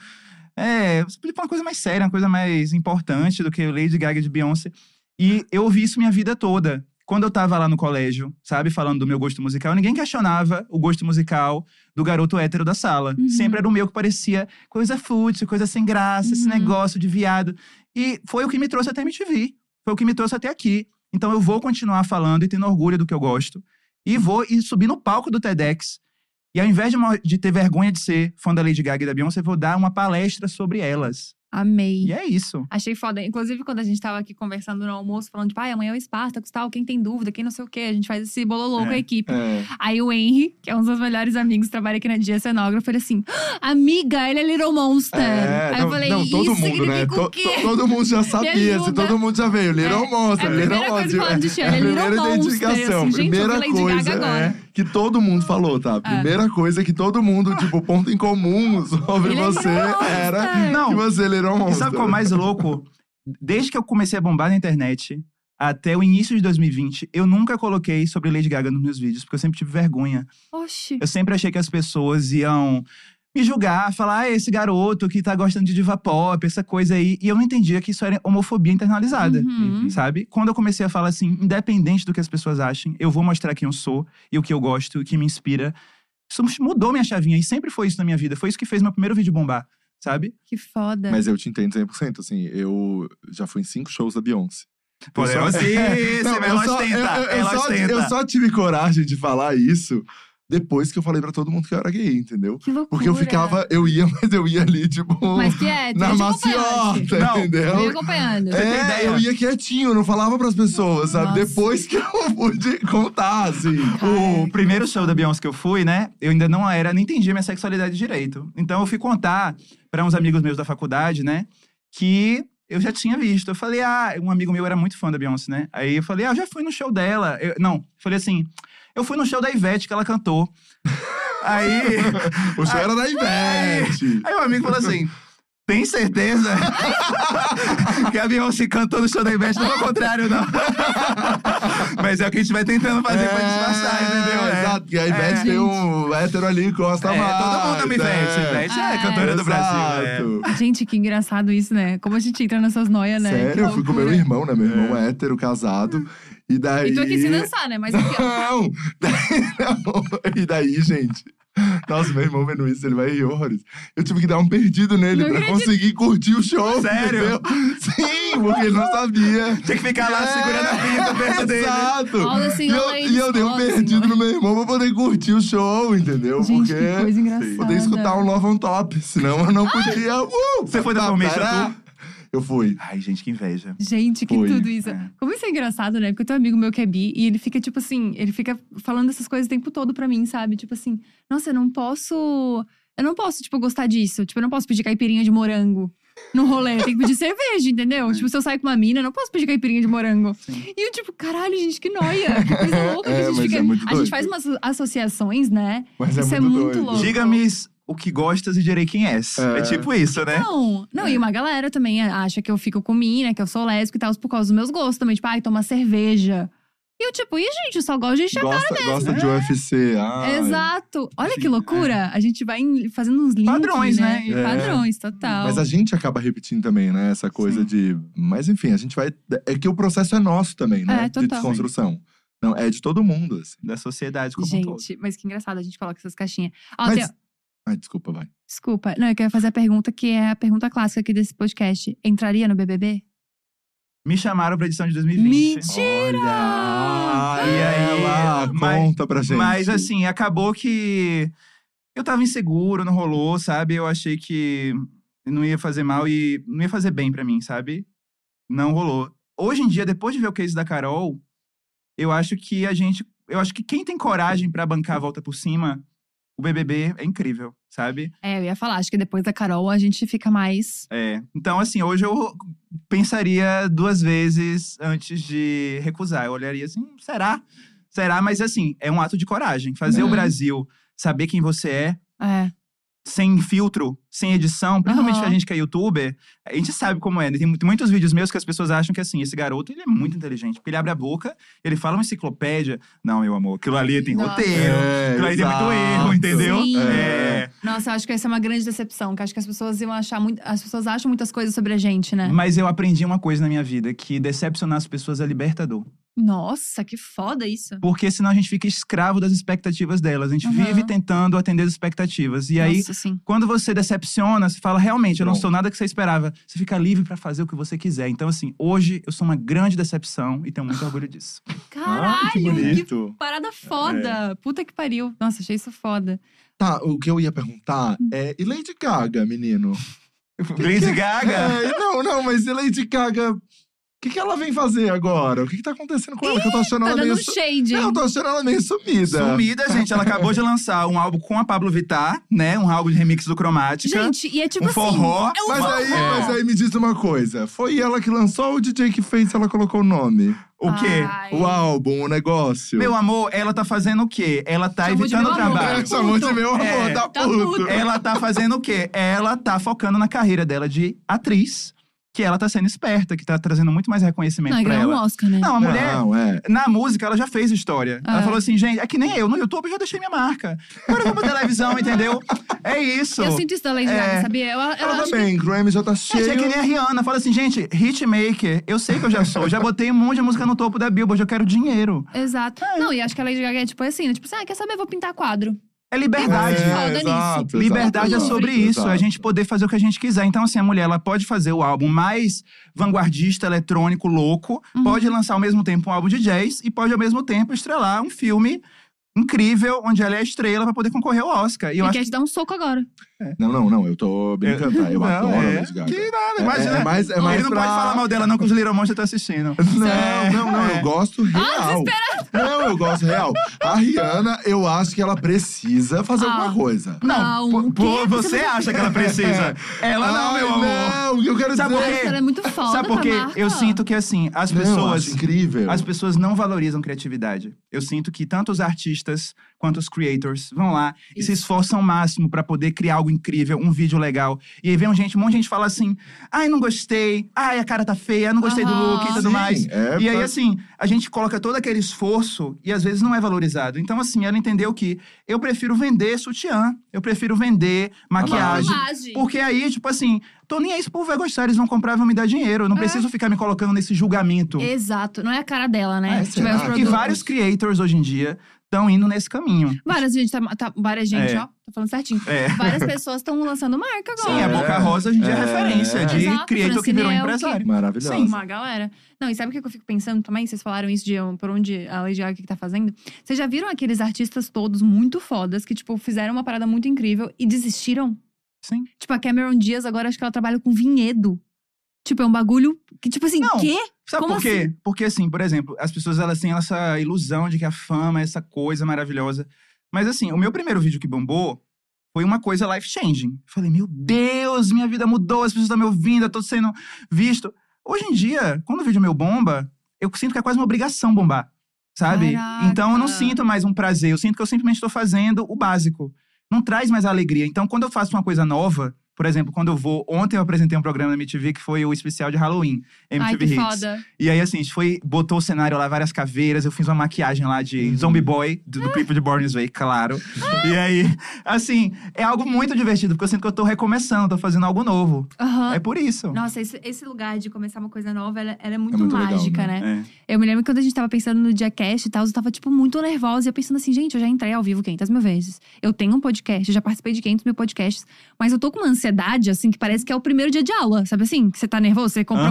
É, uma coisa mais séria, uma coisa mais importante do que o Lady Gaga de Beyoncé. E eu ouvi isso minha vida toda. Quando eu tava lá no colégio, sabe, falando do meu gosto musical, ninguém questionava o gosto musical do garoto hétero da sala. Uhum. Sempre era o meu que parecia coisa fútil, coisa sem graça, esse Uhum. negócio de viado. E foi o que me trouxe até MTV. Foi o que me trouxe até aqui. Então eu vou continuar falando e tendo orgulho do que eu gosto. E vou e subir no palco do TEDx. E ao invés de, mo- de ter vergonha de ser fã da Lady Gaga e da Beyoncé, eu vou dar uma palestra sobre elas. Amei. E é isso. Achei foda. Inclusive, quando a gente tava aqui conversando no almoço, falando, tipo, ai, amanhã é o Spartacus, tal, quem tem dúvida, quem não sei o quê, a gente faz esse bololô com a É. equipe. É. Aí o Henry, que é um dos meus melhores amigos, trabalha aqui na Dia Cenógrafo, ele assim, "Ah, amiga, ele é Little Monster. É, Aí não, eu falei, não, todo isso mundo, né? significa To- o quê? to- todo mundo já sabia, assim, todo mundo já veio. Little É, Monster, é a Little coisa Monster. de Cher, é a é Little primeira Monster, identificação, assim, gente, eu primeira Lady coisa Gaga agora. Que todo mundo falou, tá? Primeira coisa que todo mundo, tipo, ponto em comum sobre Ele é você era Não. que você Little E Monster. sabe qual é o mais louco? Desde que eu comecei a bombar na internet até o início de 2020, eu nunca coloquei sobre Lady Gaga nos meus vídeos, porque eu sempre tive vergonha. Oxi. Eu sempre achei que as pessoas iam me julgar, falar, ah, esse garoto que tá gostando de diva pop, essa coisa aí. E eu não entendia que isso era homofobia internalizada. Uhum. Sabe? Quando eu comecei a falar assim, independente do que as pessoas achem, eu vou mostrar quem eu sou e o que eu gosto, o que me inspira. Isso mudou minha chavinha e sempre foi isso na minha vida. Foi isso que fez meu primeiro vídeo bombar, sabe? Que foda. Mas eu te entendo 100%, assim, eu já fui em cinco shows da Beyoncé. Eu só- ela sim, Não, ela eu só- ostenta, eu- eu- eu ela só- ostenta. Eu só tive coragem de falar isso depois que eu falei pra todo mundo que eu era gay, entendeu? Que loucura. Porque eu ficava, eu ia, mas eu ia ali, tipo, Mas que é, na maciota. Não, Eu ia entendeu? acompanhando. É, ideia? eu ia quietinho, eu não falava pras pessoas, sabe? Nossa. Depois que eu pude contar, assim. O primeiro show da Beyoncé que eu fui, né? Eu ainda não era, nem entendia minha sexualidade direito. Então eu fui contar pra uns amigos meus da faculdade, né? Que eu já tinha visto. Eu falei, ah, um amigo meu era muito fã da Beyoncé, né? Aí eu falei, ah, eu já fui no show dela. Eu- não, falei assim, eu fui no show da Ivete que ela cantou. Aí. O show era da Ivete. Aí o amigo falou assim. Tem certeza que a Beyoncé cantou no show da Ivete? Não é o contrário, não. Mas é o que a gente vai tentando fazer pra disfarçar, entendeu? É. Exato, que a Ivete É. tem um hétero ali, gosta É, mais. todo mundo ama Ivete. é. Ivete é, É. cantora do Brasil. é. Gente, que engraçado isso, né? Como a gente entra nessas noias, né? Sério, Que eu fui com meu irmão, né? Meu irmão é hétero, casado. E daí. E tu aqui sem dançar, né? Mas aqui, ó. Não! Daí, não. E daí, gente? Nossa, meu irmão vendo isso, ele vai rir horrores. Eu tive que dar um perdido nele Não pra acredito. conseguir curtir o show. Sério? entendeu? Sim, porque ele não sabia. Tinha que ficar lá É, segurando a fita perto dele. Exato! E eu, e eu dei um perdido no meu irmão pra poder curtir o show, entendeu? Gente, porque que coisa engraçada. poder escutar um Love on Top, senão eu não podia. Uh, Você foi da tá, tará. Tour? Eu fui. Ai, gente, que inveja. Gente, que Foi. tudo isso. É. Como isso é engraçado, né? Porque eu tenho um amigo meu que é bi e ele fica, tipo assim, ele fica falando essas coisas o tempo todo pra mim, sabe? Tipo assim, nossa, eu não posso. Eu não posso, tipo, gostar disso. Tipo, eu não posso pedir caipirinha de morango no rolê. Tem que pedir cerveja, entendeu? Tipo, se eu sair com uma mina, eu não posso pedir caipirinha de morango. Sim. E eu, tipo, caralho, gente, que noia. Que coisa louca que É, a gente mas fica. é muito a gente faz umas associações, né? Mas é Isso é muito, muito doido. louco. Diga-me o que gostas e direi quem és. É. É, tipo isso, né? Não, não, e uma galera também acha que eu fico com mina, que eu sou lésbica e tal, por causa dos meus gostos também. Tipo, ai, toma cerveja. E eu, tipo, e gente, eu só gosto de encher a Gosta, gosta de UFC. Ah, Exato. Olha Sim, que loucura. A gente vai em- fazendo uns links, Padrões, né? E É. Padrões, total. Mas a gente acaba repetindo também, né? Essa coisa Sim. de. Mas enfim, a gente vai. É que o processo é nosso também, né? É, de total. desconstrução. Não, é de todo mundo, assim. Da sociedade como um todo. Gente, mas que engraçado, a gente coloca essas caixinhas. Ó, Mas- tem- Ai, desculpa, vai. Desculpa. Não, eu quero fazer a pergunta que é a pergunta clássica aqui desse podcast. Entraria no BBB? Me chamaram pra edição de 2020. Mentira! Olha! E aí, ela, mas- conta pra gente. Mas assim, acabou que eu tava inseguro, não rolou, sabe? Eu achei que não ia fazer mal e não ia fazer bem pra mim, sabe? Não rolou. Hoje em dia, depois de ver o case da Carol, eu acho que a gente. Eu acho que quem tem coragem pra bancar a volta por cima, o BBB é incrível, sabe? É, eu ia falar, acho que depois da Carol a gente fica mais. É. Então, assim, hoje eu pensaria duas vezes antes de recusar. Eu olharia assim, será? Será? Mas assim, é um ato de coragem. Fazer Uhum. o Brasil saber quem você é, É. sem filtro, sem edição, principalmente Aham. a gente que é youtuber, a gente sabe como é. né? Tem mu- muitos vídeos meus que as pessoas acham que assim, esse garoto ele é muito inteligente. Porque ele abre a boca, ele fala uma enciclopédia. Não, meu amor, aquilo ali tem Nossa. roteiro. É, aquilo ali tem muito erro, entendeu? Sim. É. Nossa, eu acho que essa é uma grande decepção. Que acho que as pessoas iam achar muito. As pessoas acham muitas coisas sobre a gente, né? Mas eu aprendi uma coisa na minha vida: que decepcionar as pessoas é libertador. Nossa, que foda isso. Porque senão a gente fica escravo das expectativas delas. A gente Aham. vive tentando atender as expectativas. E aí, Nossa, sim. quando você decepciona, você fala, realmente, eu não Pronto. sou nada que você esperava. Você fica livre pra fazer o que você quiser. Então, assim, hoje eu sou uma grande decepção e tenho muito orgulho disso. Caralho, Ah, que que, bonito. parada foda. Puta que pariu. Nossa, achei isso foda. Tá, o que eu ia perguntar é. E Lady Gaga, menino? Lady Gaga? É, não, não, mas e Lady Gaga. O que, que ela vem fazer agora? O que, que tá acontecendo com ela? Que eu tô achando Tá ela dando meio. um su- shade, Não, hein? eu tô achando ela meio sumida. Sumida, gente. Ela acabou de lançar um álbum com a Pablo Vittar, né? Um álbum de remix do Cromática. Gente, e é tipo um assim. forró. É um Mas forró. aí, mas aí me diz uma coisa: foi ela que lançou ou o DJ que fez ela colocou o nome? O quê? Ai. O álbum, o negócio. Meu amor, ela tá fazendo o quê? Ela tá Chamou evitando o meu amor. trabalho. É, chamou de meu amor, É. tá Tá puto. Ela tá fazendo o quê? Ela tá focando na carreira dela de atriz, que ela tá sendo esperta, que tá trazendo muito mais reconhecimento Não, pra ganhou um ela. Oscar, né? Não, a mulher, Não, é. na música, ela já fez história. Ela É. falou assim, gente, é que nem eu, no YouTube eu já deixei minha marca. Agora eu vou pra televisão, entendeu? É isso. Eu sinto isso da Lady É. Gaga, sabia? Eu, eu Ela acho que também, Grammy já tá cheio. é que nem a Rihanna. Fala assim, gente, hitmaker, eu sei que eu já sou. Já botei um monte de música no topo da Billboard, eu quero dinheiro. Exato. Não, e acho que a Lady Gaga é tipo assim, né? Tipo assim, ah, quer saber? Vou pintar quadro. É liberdade. É, exato. Liberdade é exato, sobre exato, isso, a gente poder fazer o que a gente quiser. Então, assim, a mulher ela pode fazer o álbum mais vanguardista, eletrônico, louco, Uhum. pode lançar ao mesmo tempo um álbum de jazz e pode ao mesmo tempo estrelar um filme incrível, onde ela é a estrela pra poder concorrer ao Oscar. E eu acho quer te dar um soco agora. Não, não, não, eu tô brincando, tá? Eu Não, adoro é. a Lady Gaga. Que nada, É- imagina. é mais- é Ele mais não pra- pode falar mal dela, não, que os Little Monsters estão assistindo. Não, É, não, não, é. eu gosto real. não, eu gosto real. A Rihanna, eu acho que ela precisa fazer Ah. alguma coisa. Não, Não, pô, o pô, quê? você não- acha que ela precisa. Ela não, Ai, meu amor. Não, eu quero Sabe dizer. é muito foda Sabe por pra quê? marca. Eu sinto que, assim, as Não, eu pessoas. acho incrível. As pessoas não valorizam criatividade. Eu sinto que tanto os artistas quanto os creators vão lá e se Isso. esforçam ao máximo pra poder criar algo incrível, um vídeo legal. E aí vem um, gente, um monte de gente fala assim: ai, não gostei, ai, a cara tá feia, não gostei do Aham. look e tudo Sim, mais. é E aí, assim, a gente coloca todo aquele esforço e às vezes não é valorizado. Então, assim, ela entendeu que eu prefiro vender sutiã, eu prefiro vender maquiagem. Maquiagem. Porque aí, tipo assim, tô nem aí se o povo vai gostar, eles vão comprar e vão me dar dinheiro. Eu não É. preciso ficar me colocando nesse julgamento. Exato. Não é a cara dela, né? Se tiver será? os E vários creators hoje em dia estão indo nesse caminho. Várias gente, tá, tá- várias gente, É. ó. Tô falando certinho. É. Várias pessoas estão lançando marca agora. Sim, a É. Boca Rosa hoje em dia é, É. referência de Exato, creator que virou empresário. Maravilhosa. Sim. Uma galera. Não, e sabe o que eu fico pensando também? Vocês falaram isso de um, por onde a Lady Gaga que tá fazendo. Vocês já viram aqueles artistas todos muito fodas que, tipo, fizeram uma parada muito incrível e desistiram? Sim. Tipo, a Cameron Diaz agora acho que ela trabalha com vinhedo. Tipo, é um bagulho que, tipo assim, Não. quê? Sabe Como por quê? Porque, assim, por exemplo, as pessoas elas têm essa ilusão de que a fama é essa coisa maravilhosa. Mas, assim, o meu primeiro vídeo que bombou foi uma coisa life-changing. Falei, meu Deus, minha vida mudou, as pessoas estão me ouvindo, eu tô sendo visto. Hoje em dia, quando o vídeo meu bomba, eu sinto que é quase uma obrigação bombar, sabe? Caraca. Então eu não sinto mais um prazer, eu sinto que eu simplesmente estou fazendo o básico. Não traz mais alegria. Então, quando eu faço uma coisa nova, por exemplo, quando eu vou. Ontem eu apresentei um programa na MTV que foi o especial de Halloween. MTV Ai, Hits. foda. E aí, assim, a gente foi, botou o cenário lá, várias caveiras. Eu fiz uma maquiagem lá de Uhum. Zombie Boy, do, do clipe de Born This Way, claro. e aí, assim, é algo muito divertido, porque eu sinto que eu tô recomeçando, tô fazendo algo novo. Aham. É por isso. Nossa, esse, esse lugar de começar uma coisa nova, ela, ela é muito, muito legal, mágica, né? né? É. Eu me lembro que quando a gente tava pensando no Diacast e tal, eu tava, tipo, muito nervosa. E eu pensando assim, gente, eu já entrei ao vivo 500 mil vezes. Eu tenho um podcast, eu já participei de 500 mil podcasts. Mas eu tô com uma ansiedade, assim, que parece que é o primeiro dia de aula. Sabe assim? Que você tá nervoso, você comprou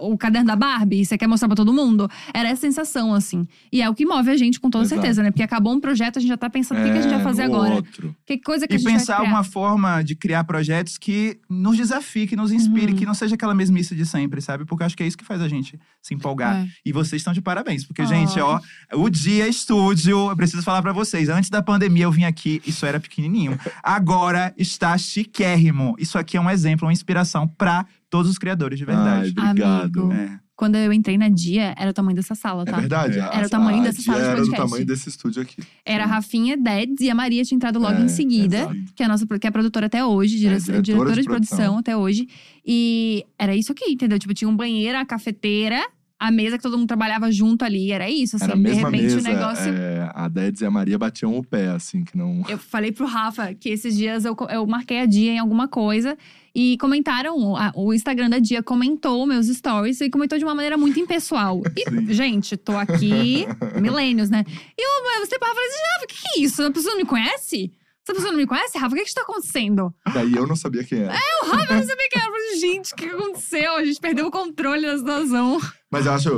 o caderno da Barbie, e você quer mostrar pra todo mundo. Era essa sensação, assim. E é o que move a gente, com toda Exato. certeza, né? Porque acabou um projeto, a gente já tá pensando o que, que a gente vai É, fazer agora. Outro. Que coisa que a E gente pensar vai criar. alguma forma de criar projetos que nos desafie, que nos inspire, Uhum. que não seja aquela mesmice de sempre, sabe? Porque eu acho que é isso que faz a gente se empolgar. É. E vocês estão de parabéns. Porque, Ah. gente, ó, o Dia Estúdio, eu preciso falar pra vocês. Antes da pandemia eu vim aqui, isso era pequenininho. Agora está chiquérrimo. Isso aqui é um exemplo, uma inspiração pra todos os criadores de verdade. Ai, obrigado. Amigo. É. Quando eu entrei na Dia, era o tamanho dessa sala, É tá? verdade. É. a- Era o tamanho a dessa Dia sala de Era do podcast. tamanho desse estúdio aqui. Era a Rafinha, Deds e a Maria tinha entrado logo É, em seguida. exato. Que é a nossa que é produtora até hoje, dire- É, diretora diretora, de de, produção. produção até hoje. E era isso aqui, entendeu? Tipo, tinha um banheiro, a cafeteira, a mesa que todo mundo trabalhava junto ali. Era isso, assim. Era a de mesma repente mesa. o negócio. é, a Deds e a Maria batiam o pé, assim, que não. Eu falei pro Rafa que esses dias eu, eu marquei a Dia em alguma coisa. E comentaram, a- o Instagram da Dia comentou meus stories e comentou de uma maneira muito impessoal. E, gente, tô aqui, milênios, né? E eu, você para e falei assim, Rafa, o que, que é isso? A pessoa não me conhece? Essa pessoa não me conhece, Rafa? O que, que está acontecendo? Daí eu não sabia quem era. O Rafa não sabia quem era. Eu falei, gente, o que aconteceu? A gente perdeu o controle da situação. Mas eu acho,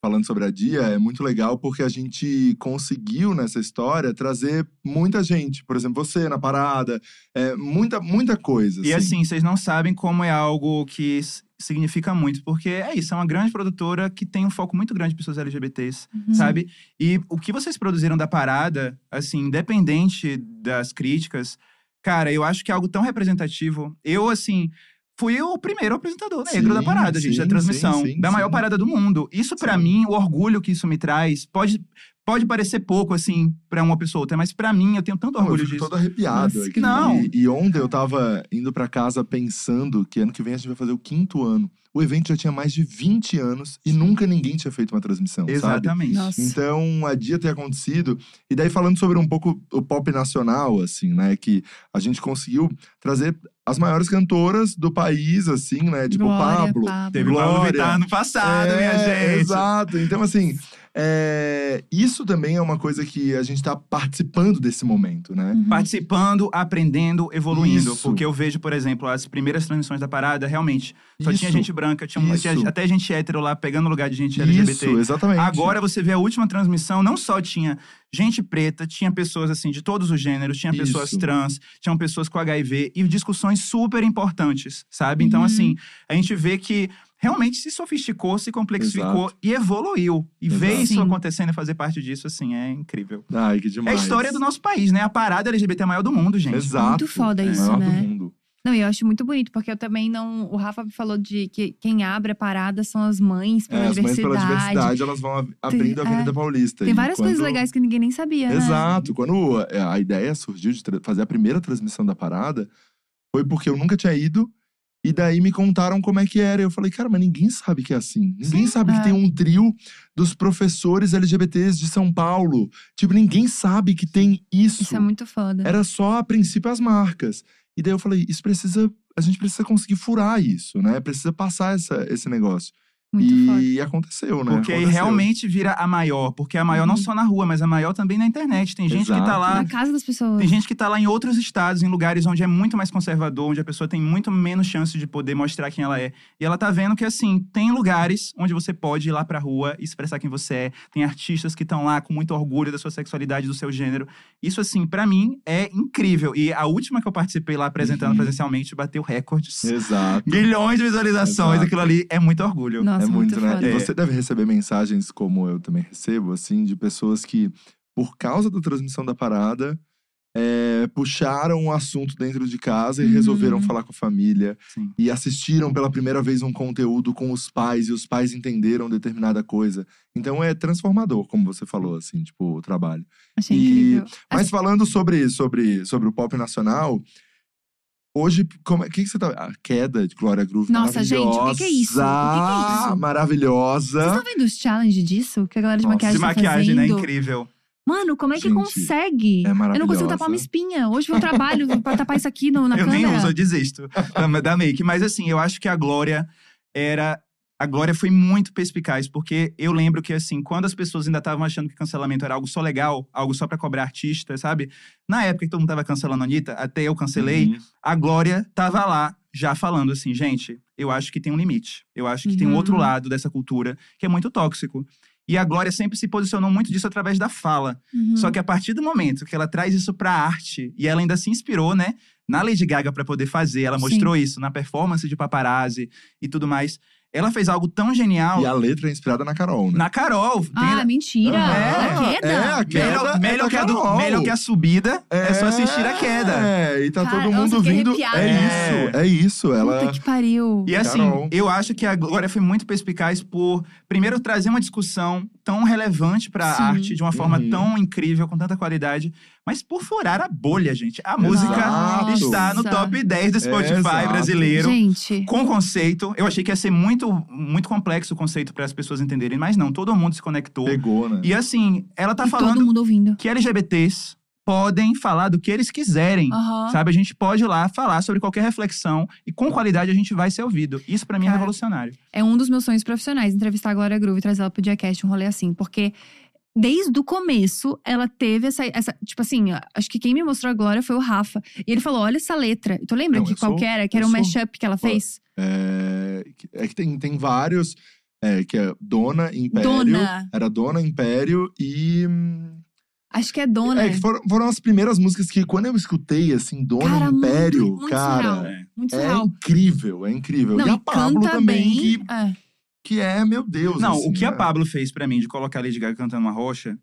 falando sobre a Dia, é muito legal porque a gente conseguiu nessa história trazer muita gente. Por exemplo, você na parada, é, muita, muita coisa. E assim, vocês não sabem como é algo que significa muito, porque é isso, é uma grande produtora que tem um foco muito grande em pessoas LGBTs, Uhum. sabe? E o que vocês produziram da parada, assim, independente das críticas, cara, eu acho que é algo tão representativo. Eu, assim, fui o primeiro apresentador negro da Sim, parada, gente, da sim, transmissão, sim, sim, da maior sim. parada do mundo. Isso, pra Sim. mim, o orgulho que isso me traz, pode. Pode parecer pouco, assim, pra uma pessoa ou outra, mas pra mim, eu tenho tanto Não, eu orgulho fico disso. todo arrepiado. Nossa, aqui. Não. E, e ontem eu tava indo pra casa pensando que ano que vem a gente vai fazer o quinto ano. O evento já tinha mais de 20 anos e nunca ninguém tinha feito uma transmissão, sabe? Exatamente. Nossa. Então, a dia ter acontecido. E daí, falando sobre um pouco o pop nacional, assim, né? Que a gente conseguiu trazer as maiores cantoras do país, assim, né? Tipo, Glória, Pablo. Pablo. Teve Pablo Glória. Vittar ano passado, minha É, gente. Exato. Então, assim, é, isso também é uma coisa que a gente tá participando desse momento, né? Uhum. Participando, aprendendo, evoluindo. Isso. Porque eu vejo, por exemplo, as primeiras transmissões da parada, realmente, só tinha Isso. gente branca, tinha, um- tinha até gente hétero lá pegando lugar de gente LGBT. Isso, exatamente. Agora você vê a última transmissão, não só tinha gente preta, tinha pessoas assim de todos os gêneros, tinha pessoas Isso. trans, tinham pessoas com HIV e discussões super importantes, sabe? Então, Uhum. assim, a gente vê que realmente se sofisticou, se complexificou Exato. e evoluiu. E ver Exato. isso Sim. acontecendo e fazer parte disso, assim, é incrível. Ai, que É demais. a história do nosso país, né? A parada LGBT maior do mundo, gente. Exato. Muito foda É, isso, maior do né? mundo. Não, e eu acho muito bonito, porque eu também não. O Rafa falou de que quem abre a parada são as mães pela É, as mães diversidade. pela diversidade, elas vão ab- abrindo a Avenida Paulista. Tem várias coisas quando- legais que ninguém nem sabia, né? Exato. Quando a ideia surgiu de fazer a primeira transmissão da parada, foi porque eu nunca tinha ido. E daí me contaram como é que era. Eu falei, cara, mas ninguém sabe que é assim. Ninguém Sim, sabe é. que tem um trio dos professores LGBTs de São Paulo. Tipo, ninguém sabe que tem isso. Isso é muito foda. Era só, a princípio, as marcas. E daí eu falei, isso precisa. A gente precisa conseguir furar isso, né? Precisa passar essa, esse negócio. Muito foda. e aconteceu, né? Porque aí Aconteceu. realmente vira a maior. Porque a maior não Uhum. só na rua, mas a maior também na internet. Tem gente que tá Exato. lá Na casa das pessoas. Tem gente que tá lá em outros estados, em lugares onde é muito mais conservador, onde a pessoa tem muito menos chance de poder mostrar quem ela é. E ela tá vendo que, assim, tem lugares onde você pode ir lá pra rua e expressar quem você é. Tem artistas que estão lá com muito orgulho da sua sexualidade, do seu gênero. Isso, assim, pra mim é incrível. E a última que eu participei lá apresentando Uhum. presencialmente bateu recordes. Exato. Milhões de visualizações. Exato. Aquilo ali é muito orgulho. Nossa, é muito, né? foda. E você deve receber mensagens, como eu também recebo, assim, de pessoas que, por causa da transmissão da parada, é, puxaram o assunto dentro de casa e Uhum. resolveram falar com a família. Sim. E assistiram pela primeira vez um conteúdo com os pais e os pais entenderam determinada coisa. Então é transformador, como você falou, assim, tipo, o trabalho. Achei E- incrível. Mas falando sobre, sobre, sobre o pop nacional, hoje, como é que, que você tá. A queda de Glória Groove. Nossa, gente, o que que é isso? O que que é isso? Maravilhosa. Vocês estão vendo os challenges disso? Que a galera de Nossa, maquiagem De tá maquiagem, né? fazendo? Incrível. Mano, como é que Gente, consegue? é eu não consigo tapar uma espinha. Hoje foi um trabalho pra tapar isso aqui no, na eu câmera. nem uso, eu desisto da, da make. Mas assim, eu acho que a Glória era. A Glória foi muito perspicaz, porque eu lembro que, assim, quando as pessoas ainda estavam achando que cancelamento era algo só legal, algo só pra cobrar artista, sabe? Na época que todo mundo tava cancelando a Anitta, até eu cancelei, Uhum. a Glória tava lá já falando assim, gente, eu acho que tem um limite. Eu acho que tem um Uhum. outro lado dessa cultura que é muito tóxico. E a Glória sempre se posicionou muito disso através da fala. Uhum. Só que a partir do momento que ela traz isso pra arte, e ela ainda se inspirou, né, na Lady Gaga pra poder fazer, ela Sim. mostrou isso na performance de paparazzi e tudo mais. Ela fez algo tão genial E a letra é inspirada na Carol, né? na Carol. Tem- Ah, mentira. É. Da queda? É, a queda. melhor, é melhor, que a do- melhor que a subida é, só assistir a queda. É, e tá Cara, todo mundo vindo. arrepiada. É isso, é isso. Ela. Puta que pariu. E assim, Carol. eu acho que a Glória foi muito perspicaz por, primeiro, trazer uma discussão tão relevante pra Sim. arte, de uma forma Uhum. tão incrível, com tanta qualidade, mas por furar a bolha, gente. A música Exato. está no top 10 do Spotify exato. brasileiro. Gente, Com conceito, eu achei que ia ser muito, muito complexo o conceito para as pessoas entenderem, mas não, todo mundo se conectou. Pegou, né? E assim, ela tá e todo falando mundo ouvindo. que LGBTs podem falar do que eles quiserem. Aham. Sabe, a gente pode ir lá falar sobre qualquer reflexão e com qualidade a gente vai ser ouvido. Isso pra mim é Cara. revolucionário. É um dos meus sonhos profissionais, entrevistar a Glória Groove e trazer ela pro Diacast, um rolê assim. Porque desde o começo, ela teve essa, essa… Tipo assim, acho que quem me mostrou a Glória foi o Rafa. E ele falou, olha essa letra. E tu lembra Não, que qual que era? Que era um mashup que ela fez? É, que- é que tem, tem vários. É, que é Dona Império. Dona. Era Dona Império e. Acho que é Dona. É, que foram, foram as primeiras músicas que, quando eu escutei, assim, Dona Cara, muito- Império, muito cara. surreal. É. Muito É incrível, é incrível. Não, e a Pablo também, bem. que, É. que é, meu Deus. Não, assim, o que a né? Pablo fez pra mim de colocar a Lady Gaga cantando uma rocha,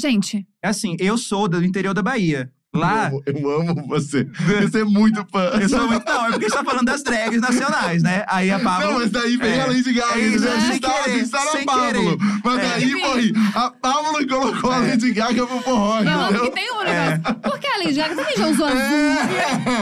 Gente, é assim, eu sou do interior da Bahia. Lá, Eu amo, eu amo você. Você é muito fã. eu sou muito. Não, é porque a gente tá falando das drags nacionais, né? Aí a Pablo. Não, mas daí vem É. a Lady Gaga. É isso, a sem gente tava, a querer, Pablo. querer. Mas É. daí, morri. A Pablo colocou a Lady Gaga pro forró, não, entendeu? porque tem um negócio. Por que a Lady Gaga também já usou azul? É.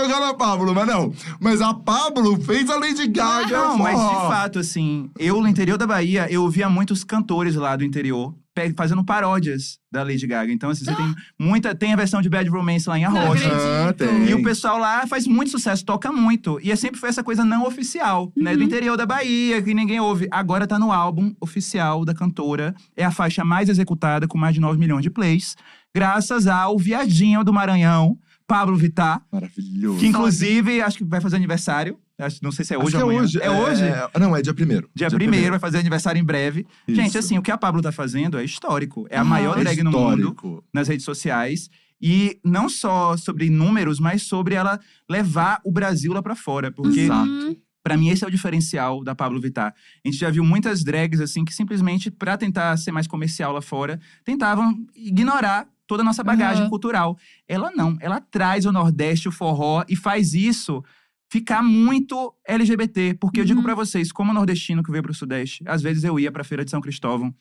A jogar na Pablo, mas não. Mas a Pablo fez a Lady Gaga. Não, mas de fato, assim, eu no interior da Bahia, eu ouvia muitos cantores lá do interior fazendo paródias da Lady Gaga. Então, assim, você tem muita. Tem a versão de Bad Romance lá em Arrocha. Ah. E o pessoal lá faz muito sucesso, toca muito. E é sempre foi essa coisa não oficial, né? Uhum. Do interior da Bahia, que ninguém ouve. Agora tá no álbum oficial da cantora. É a faixa mais executada, com mais de 9 milhões de plays. Graças ao viadinho do Maranhão, Pablo Vittar. Maravilhoso. Que inclusive, acho que vai fazer aniversário. Acho, não sei se é hoje ou é amanhã. hoje. É hoje? Não, é dia primeiro. Dia primeiro, vai fazer aniversário em breve. Gente, Isso. assim, o que a Pablo tá fazendo é histórico. É a Aham. maior É drag no mundo nas redes sociais. E não só sobre números, mas sobre ela levar o Brasil lá pra fora. Porque, Exato. Uhum. pra mim, esse é o diferencial da Pablo Vittar. A gente já viu muitas drags, assim, que simplesmente, pra tentar ser mais comercial lá fora, tentavam ignorar toda a nossa bagagem Aham. cultural. Ela não. Ela traz o Nordeste, o forró, e faz isso ficar muito LGBT. Porque eu digo Uhum. pra vocês, como nordestino que veio pro Sudeste, às vezes eu ia pra Feira de São Cristóvão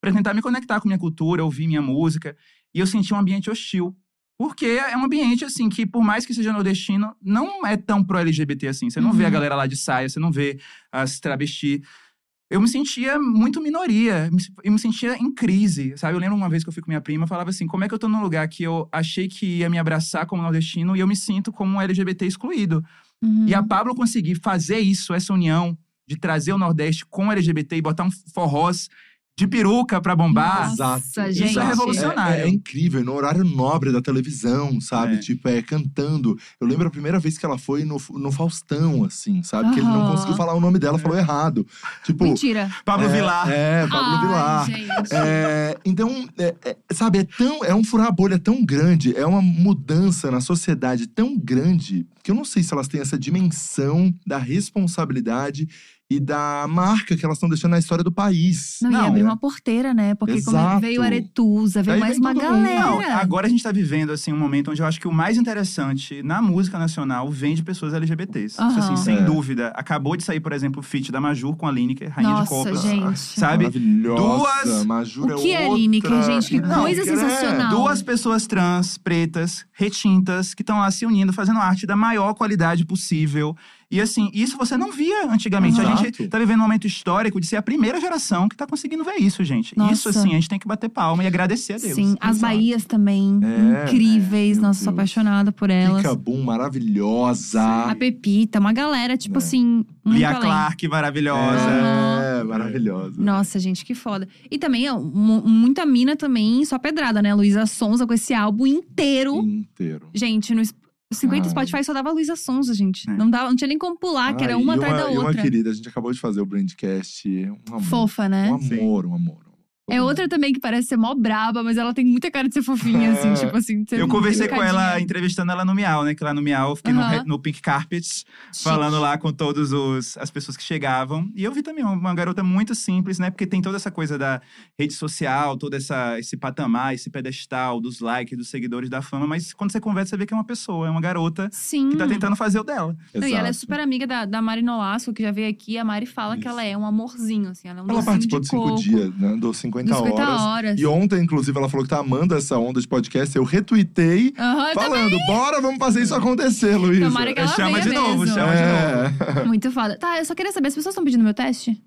pra tentar me conectar com minha cultura, ouvir minha música, e eu senti um ambiente hostil. Porque é um ambiente, assim, que por mais que seja nordestino, não é tão pro-LGBT assim. Você não vê a Uhum. galera lá de saia, você não vê as travesti. Eu me sentia muito minoria, eu me sentia em crise, sabe? Eu lembro uma vez que eu fui com minha prima, falava assim, como é que eu tô num lugar que eu achei que ia me abraçar como nordestino e eu me sinto como um LGBT excluído. Uhum. E a Pablo conseguir fazer isso, essa união de trazer o Nordeste com LGBT e botar um forrós de peruca pra bombar. Nossa, gente. Isso é revolucionário. É, é incrível, no horário nobre da televisão, sabe? É. Tipo, é cantando. Eu lembro a primeira vez que ela foi no, no Faustão, assim, sabe? Que ele não conseguiu falar o nome dela, falou errado. Tipo. Mentira. Pablo é, Vilar. É, Pablo Ai, Vilar. gente. É, então, é, é, sabe, é tão. É um furar a bolha tão grande, é uma mudança na sociedade tão grande que eu não sei se elas têm essa dimensão da responsabilidade e da marca que elas estão deixando na história do país. Não, Não, e abrir é. uma porteira, né? Porque como Exato. veio Aretusa, veio Aí mais uma galera. Não, agora a gente tá vivendo, assim, um momento onde eu acho que o mais interessante na música nacional vem de pessoas LGBTs. Isso, Aham. assim, sem É. dúvida. Acabou de sair, por exemplo, o feat da Majur com a Lineker, Rainha Nossa, de Copas. gente. Sabe? Maravilhosa. Duas- Majura O que é outra. Lineker, gente? Que Não, coisa é. sensacional. Duas pessoas trans, pretas, retintas, que estão lá se unindo, fazendo arte da maior qualidade possível. E assim, isso você não via antigamente. A Exato. gente tá vivendo um momento histórico de ser a primeira geração que tá conseguindo ver isso, gente. Nossa. Isso, assim, a gente tem que bater palma e agradecer a Deus. Sim, as Exato. Bahias também, É, incríveis. meu Nossa, sou apaixonada por elas. Kika Boom, maravilhosa. A Pepita, uma galera, tipo É. assim, muito Lia além. Clark, maravilhosa. É, maravilhosa. Nossa, gente, que foda. E também, muita mina também, só pedrada, né? Luísa Sonza com esse álbum inteiro. Inteiro. Gente, no 50 Ai. Spotify só dava Luísa Sonza, gente. É. Não, dava, não tinha nem como pular, que era Ai, uma e atrás da e outra. uma querida, a gente acabou de fazer o Brandcast. Um amor. Fofa, né? Um amor, um amor. É outra também que parece ser mó braba, mas ela tem muita cara de ser fofinha, assim, É. tipo assim. de ser Eu conversei com ela, entrevistando ela no Miau, né? Que lá no Miau, eu fiquei no no, Pink Carpet, Chique. falando lá com todas as pessoas que chegavam. E eu vi também uma, garota muito simples, né? Porque tem toda essa coisa da rede social, todo essa, esse patamar, esse pedestal dos likes, dos seguidores, da fama. Mas quando você conversa, você vê que é uma pessoa, é uma garota Sim. que tá tentando fazer o dela. Não, e ela é super amiga da, da Mari Nolasco, que já veio aqui. A Mari fala que Isso. ela é um amorzinho, assim. Ela é um Ela docinho participou de cinco coco. dias, né? Do 50, Dos 50 horas. horas. E ontem, inclusive, ela falou que tá amando essa onda de podcast. Eu retuitei Aham, eu também. falando, bora, vamos fazer isso acontecer, Luísa. Tomara que ela Chama venha de novo, mesmo. chama de novo. É. Muito foda. Tá, eu só queria saber, as pessoas estão pedindo meu teste?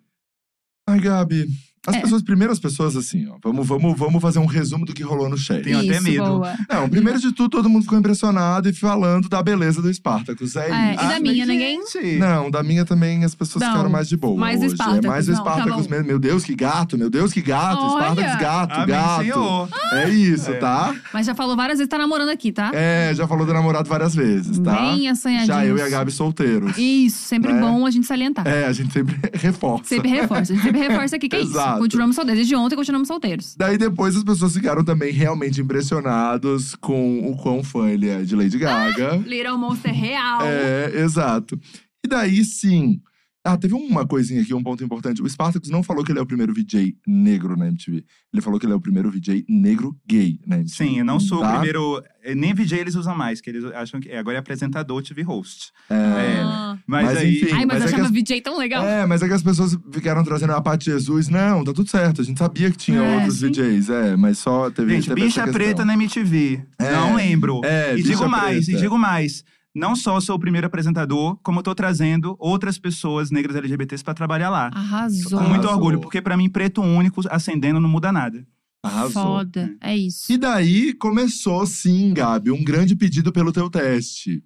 Ai, Gabi. As É. pessoas, primeiras pessoas, assim, ó. Vamos, vamos, vamos fazer um resumo do que rolou no chat. Tenho até medo. boa. Não, primeiro de tudo, todo mundo ficou impressionado e falando da beleza do Spartacus. É, É, isso. e da minha, ninguém? gente, Não, da minha também as pessoas Não, ficaram mais de boa. mais do hoje. Spartacus, É mais o tá Spartacus mesmo. Meu Deus, que gato, meu Deus, que gato. Olha! Spartacus, gato, Amém, gato. Senhor. É isso, É. tá? Mas já falou várias vezes, tá namorando aqui, tá? É, já falou do namorado várias vezes, tá? Bem assanhadinhos. Já eu e a Gabi solteiros. Isso, sempre É. bom a gente salientar. É, a gente sempre reforça. Sempre reforça, a gente sempre reforça aqui que é isso. Exato. Continuamos solteiros. Desde ontem continuamos solteiros. Daí depois as pessoas ficaram também realmente impressionados com o quão fã ele é de Lady Gaga. Little Monster real. É, exato. E daí sim. Ah, teve uma coisinha aqui, um ponto importante. O Spartacus não falou que ele é o primeiro VJ negro na MTV. Ele falou que ele é o primeiro VJ negro gay na MTV. Sim, eu não sou Tá? o primeiro. eh, Nem VJ eles usam mais, que eles acham que. é, Agora é apresentador, TV host. É. Ah. Mas, Mas, aí. enfim. Ai, mas, mas eu é achava as- VJ tão legal. É, mas é que as pessoas ficaram trazendo a parte de Jesus. Não, tá tudo certo. A gente sabia que tinha É, outros sim. VJs, é, mas só teve, Gente, teve bicha preta na MTV. É, Não lembro. é, e bicha digo mais, preta. e digo mais. Não só sou o primeiro apresentador, como eu tô trazendo outras pessoas negras LGBTs pra trabalhar lá. Arrasou. Com muito orgulho, porque pra mim, preto único acendendo não muda nada. Arrasou. Foda. É isso. E daí começou, sim, Gabi, um grande pedido pelo teu teste.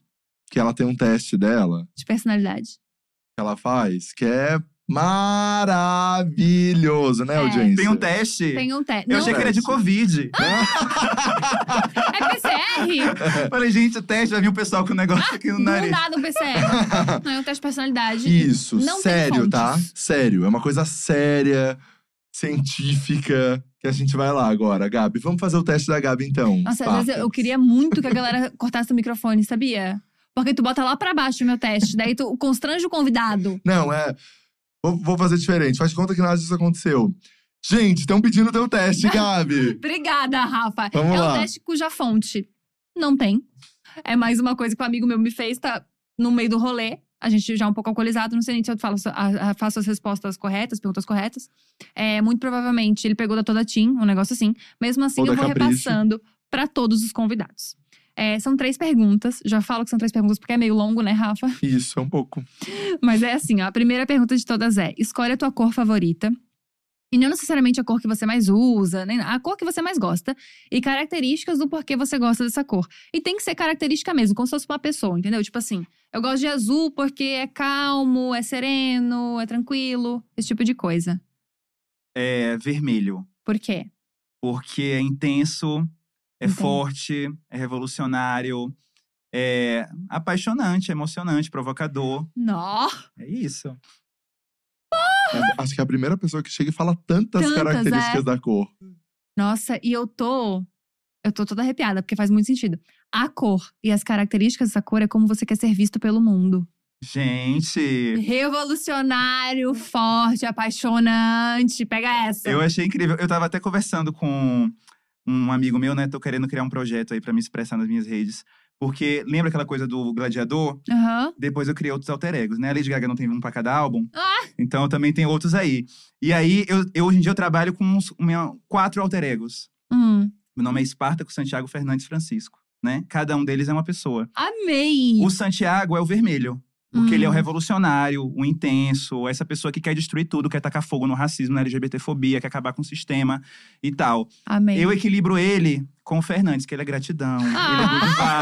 Que ela tem um teste dela, De personalidade. que ela faz, que é maravilhoso, né, É. audiência? Tem um teste. Tem um teste. Eu Não, achei que era de. Covid. é PCR? Falei, gente, o teste vai vir o pessoal com o negócio aqui no nariz. nada um PCR. Não, é um teste de personalidade. Isso, Não sério, tá? Sério, é uma coisa séria, científica, que a gente vai lá agora. Gabi, vamos fazer o teste da Gabi então. Nossa, às vezes eu, queria muito que a galera cortasse o microfone, sabia? Porque tu bota lá pra baixo o meu teste, daí tu constrange o convidado. Não, é. Vou, vou fazer diferente. Faz de conta que nada disso aconteceu. Gente, estão pedindo teu teste, Gabi. Obrigada, Rafa. Vamos é lá. um teste cuja fonte não tem. É mais uma coisa que um amigo meu me fez, tá no meio do rolê. A gente já é um pouco alcoolizado, não sei nem se eu falo, a- a- faço as respostas corretas, perguntas corretas. É, muito provavelmente ele pegou da Toda Team, um negócio assim. Mesmo assim, Ou eu vou Capricho. repassando pra todos os convidados. É, são três perguntas. Já falo que são três perguntas porque é meio longo, né, Rafa? Isso, é um pouco. Mas é assim, ó, a primeira pergunta de todas é: escolhe a tua cor favorita. E não necessariamente a cor que você mais usa, nem a cor que você mais gosta. E características do porquê você gosta dessa cor. E tem que ser característica mesmo, como se fosse uma pessoa, entendeu? Tipo assim, eu gosto de azul porque é calmo, é sereno, é tranquilo, esse tipo de coisa. É vermelho. Por quê? Porque é intenso, é Entendi. forte, é revolucionário, é apaixonante, é emocionante, provocador. Nó! É isso. É, Acho que é a primeira pessoa que chega e fala tantas, Tantas, características é. da cor. Nossa, e eu tô. Eu tô toda arrepiada, porque faz muito sentido. A cor e as características dessa cor é como você quer ser visto pelo mundo. Gente, Revolucionário, forte, apaixonante. Pega essa. eu achei incrível. Eu tava até conversando com um amigo meu, né? Tô querendo criar um projeto aí pra me expressar nas minhas redes. Porque lembra aquela coisa do gladiador? Aham. Depois eu criei outros alter egos, né? A Lady Gaga não tem um pra cada álbum. Ah! Então eu também tenho outros aí. E aí, eu, eu, hoje em dia eu trabalho com uns, minha- quatro alter egos. Hum, Meu nome é Espartaco Santiago Fernandes Francisco, né? Cada um deles é uma pessoa. amei! O Santiago é o vermelho. Porque ele é o Hum. revolucionário, o intenso, essa pessoa que quer destruir tudo, quer tacar fogo no racismo, na LGBTfobia, quer acabar com o sistema e tal. Amei. Eu equilibro ele com o Fernandes, que ele é gratidão, ele é Ah.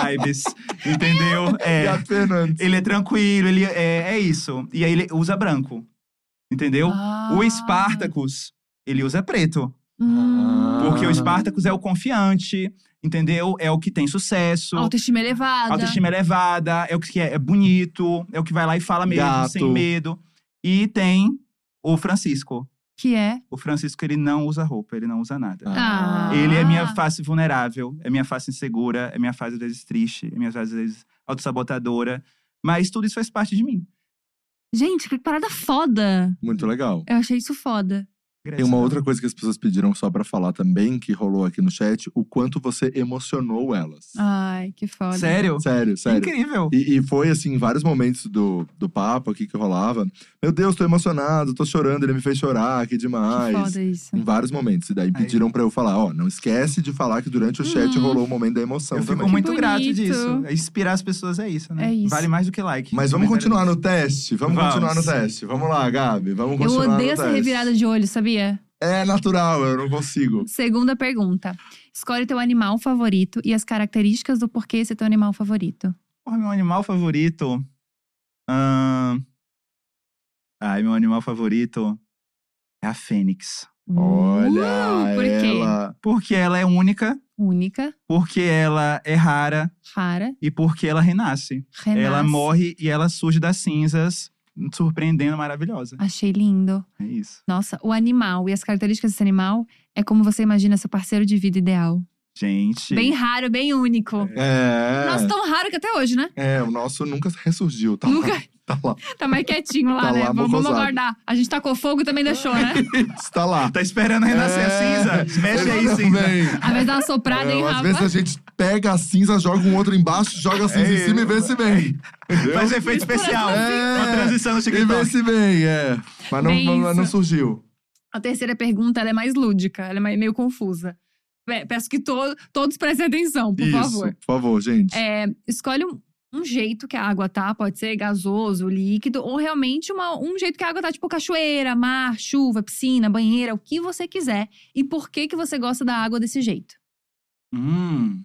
good vibes, entendeu? É. Ele é tranquilo, ele é, é isso. E aí ele usa branco, entendeu? Ah. O Spartacus, ele usa preto. Hum. Porque o Ah. Spartacus é o confiante, entendeu? É o que tem sucesso. Autoestima elevada. Autoestima elevada, é o que é, é bonito, é o que vai lá e fala mesmo, Gato. sem medo. E tem o Francisco, Que é. O Francisco, ele não usa roupa, ele não usa nada. Ah. Ele é minha face vulnerável, é minha face insegura, é minha face às vezes triste, é minha face às vezes autossabotadora. Mas tudo isso faz parte de mim. Gente, que parada foda. Muito legal. Eu achei isso foda. Tem uma outra coisa que as pessoas pediram só pra falar também, que rolou aqui no chat, o quanto você emocionou elas. Ai, que foda. Sério? Sério, sério. Incrível. E, e foi assim, em vários momentos do, do papo aqui que rolava. Meu Deus, tô emocionado, tô chorando, ele me fez chorar, que Que demais. foda isso. Em vários momentos. E daí pediram pra eu falar, ó, não esquece de falar que durante o chat Uhum. rolou o momento da emoção Eu fico também. muito Que grato disso. Inspirar as pessoas é isso, né? É isso. Vale mais do que like. Mas vamos Comentário continuar no teste. Vamos, Vamos. continuar no teste. Vamos lá, Gabi. Vamos Eu continuar odeio no essa teste. revirada de olho, sabia? É natural, eu não consigo. Segunda pergunta. Escolhe teu animal favorito e as características do porquê esse é teu animal favorito. Porra, meu animal favorito. ahn, Ai, meu animal favorito é a Fênix. Olha Uh, por quê? ela. Porque ela é única, Única, porque ela é rara rara, e porque ela renasce. renasce. Ela morre e ela surge das cinzas, surpreendendo, maravilhosa. Achei lindo. É isso. Nossa, o animal e as características desse animal é como você imagina seu parceiro de vida ideal. Gente. Bem raro, bem único. É. Nossa, tão raro que até hoje, né? É, o nosso nunca ressurgiu, tá Nunca. lá. Tá lá. Tá mais quietinho lá, Tá né? lá, vamos, vamos aguardar. A gente tacou fogo e também deixou, né? Está lá. Tá esperando renascer É. a cinza? Mexe aí, cinza. Às vezes dá uma soprada, hein, É, às Rafa? vezes a gente pega a cinza, joga um outro embaixo, joga a cinza em É. cima e vê se vem. Faz efeito especial. É. Uma transição no E vê TikTok. se vem, é. Mas não, mas não surgiu. A terceira pergunta ela é mais lúdica, ela é mais- meio confusa. Pe- Peço que to- todos prestem atenção, por Isso, favor. por favor, gente. É, escolhe um, um jeito que a água tá, pode ser gasoso, líquido, ou realmente uma- um jeito que a água tá, tipo cachoeira, mar, chuva, piscina, banheira, o que você quiser. E por que que você gosta da água desse jeito? Hum.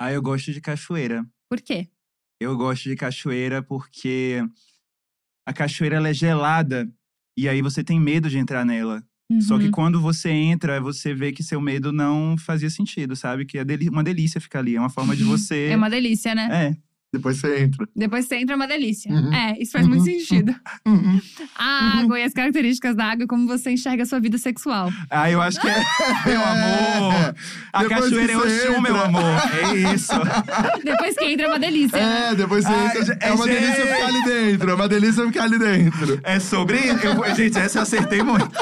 Ah, eu gosto de cachoeira. Por quê? Eu gosto de cachoeira porque a cachoeira é gelada e aí você tem medo de entrar nela. Só que Uhum. quando você entra, você vê que seu medo não fazia sentido, sabe? Que é uma delícia ficar ali. É uma forma de você. É uma delícia, né? É. Depois você entra. Depois você entra, é uma delícia. Uhum. É, isso faz muito Uhum. sentido. Uhum. A água e as características da água, como você enxerga a sua vida sexual. Ah, eu acho que é. Meu amor! A Depois cachoeira é que o você chum, meu amor. É isso. Depois que entra, é uma delícia. né? É, depois você Ah, entra. é- É uma é- delícia ficar ali dentro. É uma delícia ficar ali dentro. É sobre. Eu, gente, essa eu acertei muito.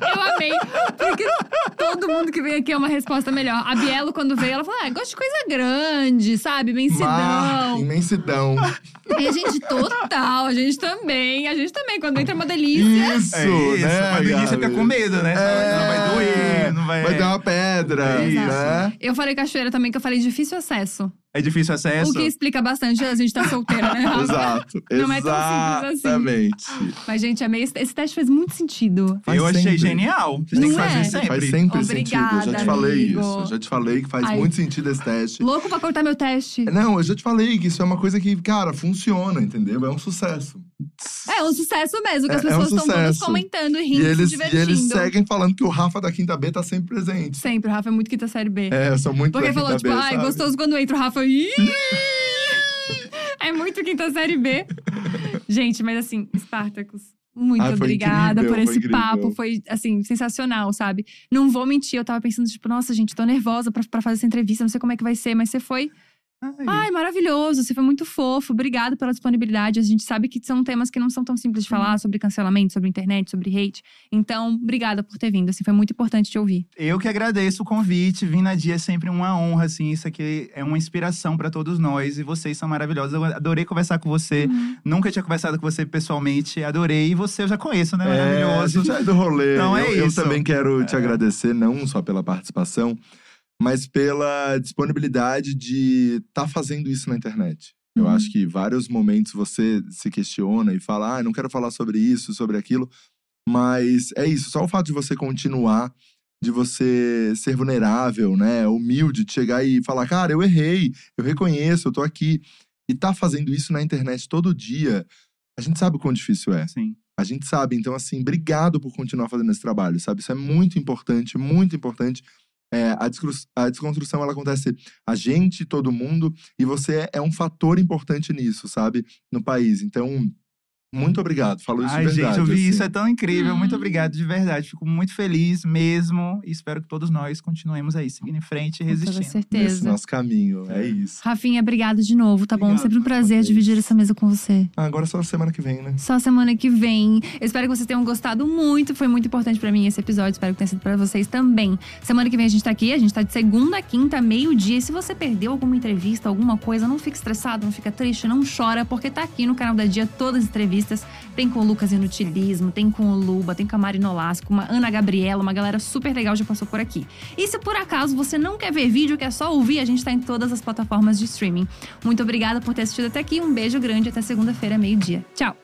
Eu amei. Porque todo mundo que vem aqui é uma resposta melhor. A Bielo, quando veio, ela falou: ah, gosto de coisa grande, sabe? Mar, Imensidão. imensidão. E a gente, total, a gente também. A gente também, quando entra é uma delícia. Isso, É isso. né, você Gabi? fica com medo, né? É, Não vai doer, não vai. Vai dar uma pedra, Isso. né? Eu falei cachoeira também, que eu falei difícil acesso. É difícil acesso. O que explica bastante a gente tá solteira, né? Exato, Não é tão simples assim. exatamente. Mas, gente, amei. Esse esse teste fez muito sentido. Faz eu achei sempre. genial. Vocês têm que Não fazer é? sempre. Faz sempre Obrigada, sentido. Eu já te falei amigo. isso. Eu já te falei que faz Ai. muito sentido esse teste. Louco pra cortar meu teste. Não, eu já te falei que isso é uma coisa que, cara, funciona, entendeu? É um sucesso. É um sucesso mesmo, que as É- é um pessoas estão todas comentando e E rindo, eles, se e divertindo. eles seguem falando que o Rafa da Quinta B tá sempre presente. Sempre, o Rafa é muito quinta série B. É, eu sou muito Porque da falou, Quinta tipo, B, ai, sabe? gostoso quando entra o Rafa. É muito quinta série B. Gente, mas assim, Spartacus, muito Ai, foi obrigada incrível, por foi esse incrível. papo. Foi, assim, sensacional, sabe? Não vou mentir, eu tava pensando, tipo, nossa, gente, tô nervosa pra, pra fazer essa entrevista, não sei como é que vai ser, mas você foi. Ai, Ai, maravilhoso, você foi muito fofo. Obrigado pela disponibilidade. A gente sabe que são temas que não são tão simples de falar sobre cancelamento, sobre internet, sobre hate. Então, obrigada por ter vindo. Assim, foi muito importante te ouvir. Eu que agradeço o convite. Vir na dia é sempre uma honra, assim. Isso aqui é uma inspiração pra todos nós. E vocês são maravilhosos. Eu adorei conversar com você. Nunca tinha conversado com você pessoalmente. Adorei. E você eu já conheço, né? É, a Maravilhoso. gente é do rolê. Então é eu, eu isso. também quero te agradecer, não só pela participação, mas pela disponibilidade de estar tá fazendo isso na internet. Eu Uhum. acho que vários momentos você se questiona e fala, ah, não quero falar sobre isso, sobre aquilo. Mas é isso, só o fato de você continuar, de você ser vulnerável, né? Humilde, de chegar e falar, cara, eu errei, eu reconheço, eu tô aqui. E tá fazendo isso na internet todo dia, a gente sabe o quão difícil é. Sim. A gente sabe, então, assim, obrigado por continuar fazendo esse trabalho, sabe? Isso é muito importante, muito importante. É, a, desconstrução, ela acontece a gente, todo mundo, e você é, é um fator importante nisso, sabe? No país. Então, Muito obrigado. Falou isso Ai, de verdade. gente, eu vi assim. isso, é tão incrível. Muito Hum. obrigado, de verdade. Fico muito feliz mesmo. E espero que todos nós continuemos aí, seguindo em frente e Com toda resistindo. Nesse certeza. nosso caminho. É isso. Rafinha, obrigada de novo, tá bom? Obrigado Sempre um prazer dividir essa mesa com você. Ah, agora só semana que vem, né? Só semana que vem. Eu espero que vocês tenham gostado muito. Foi muito importante pra mim esse episódio. Espero que tenha sido pra vocês também. Semana que vem a gente tá aqui. A gente tá de segunda a quinta, meio-dia. E se você perdeu alguma entrevista, alguma coisa, não fique estressado, não fica triste, não chora, porque tá aqui no canal da Dia todas as entrevistas. Tem com o Lucas Inutilismo, tem com o Luba, tem com a Mari Nolasco, uma Ana Gabriela, uma galera super legal já passou por aqui. E se por acaso você não quer ver vídeo, quer só ouvir, a gente tá em todas as plataformas de streaming. Muito obrigada por ter assistido até aqui. Um beijo grande até segunda-feira, meio-dia. Tchau!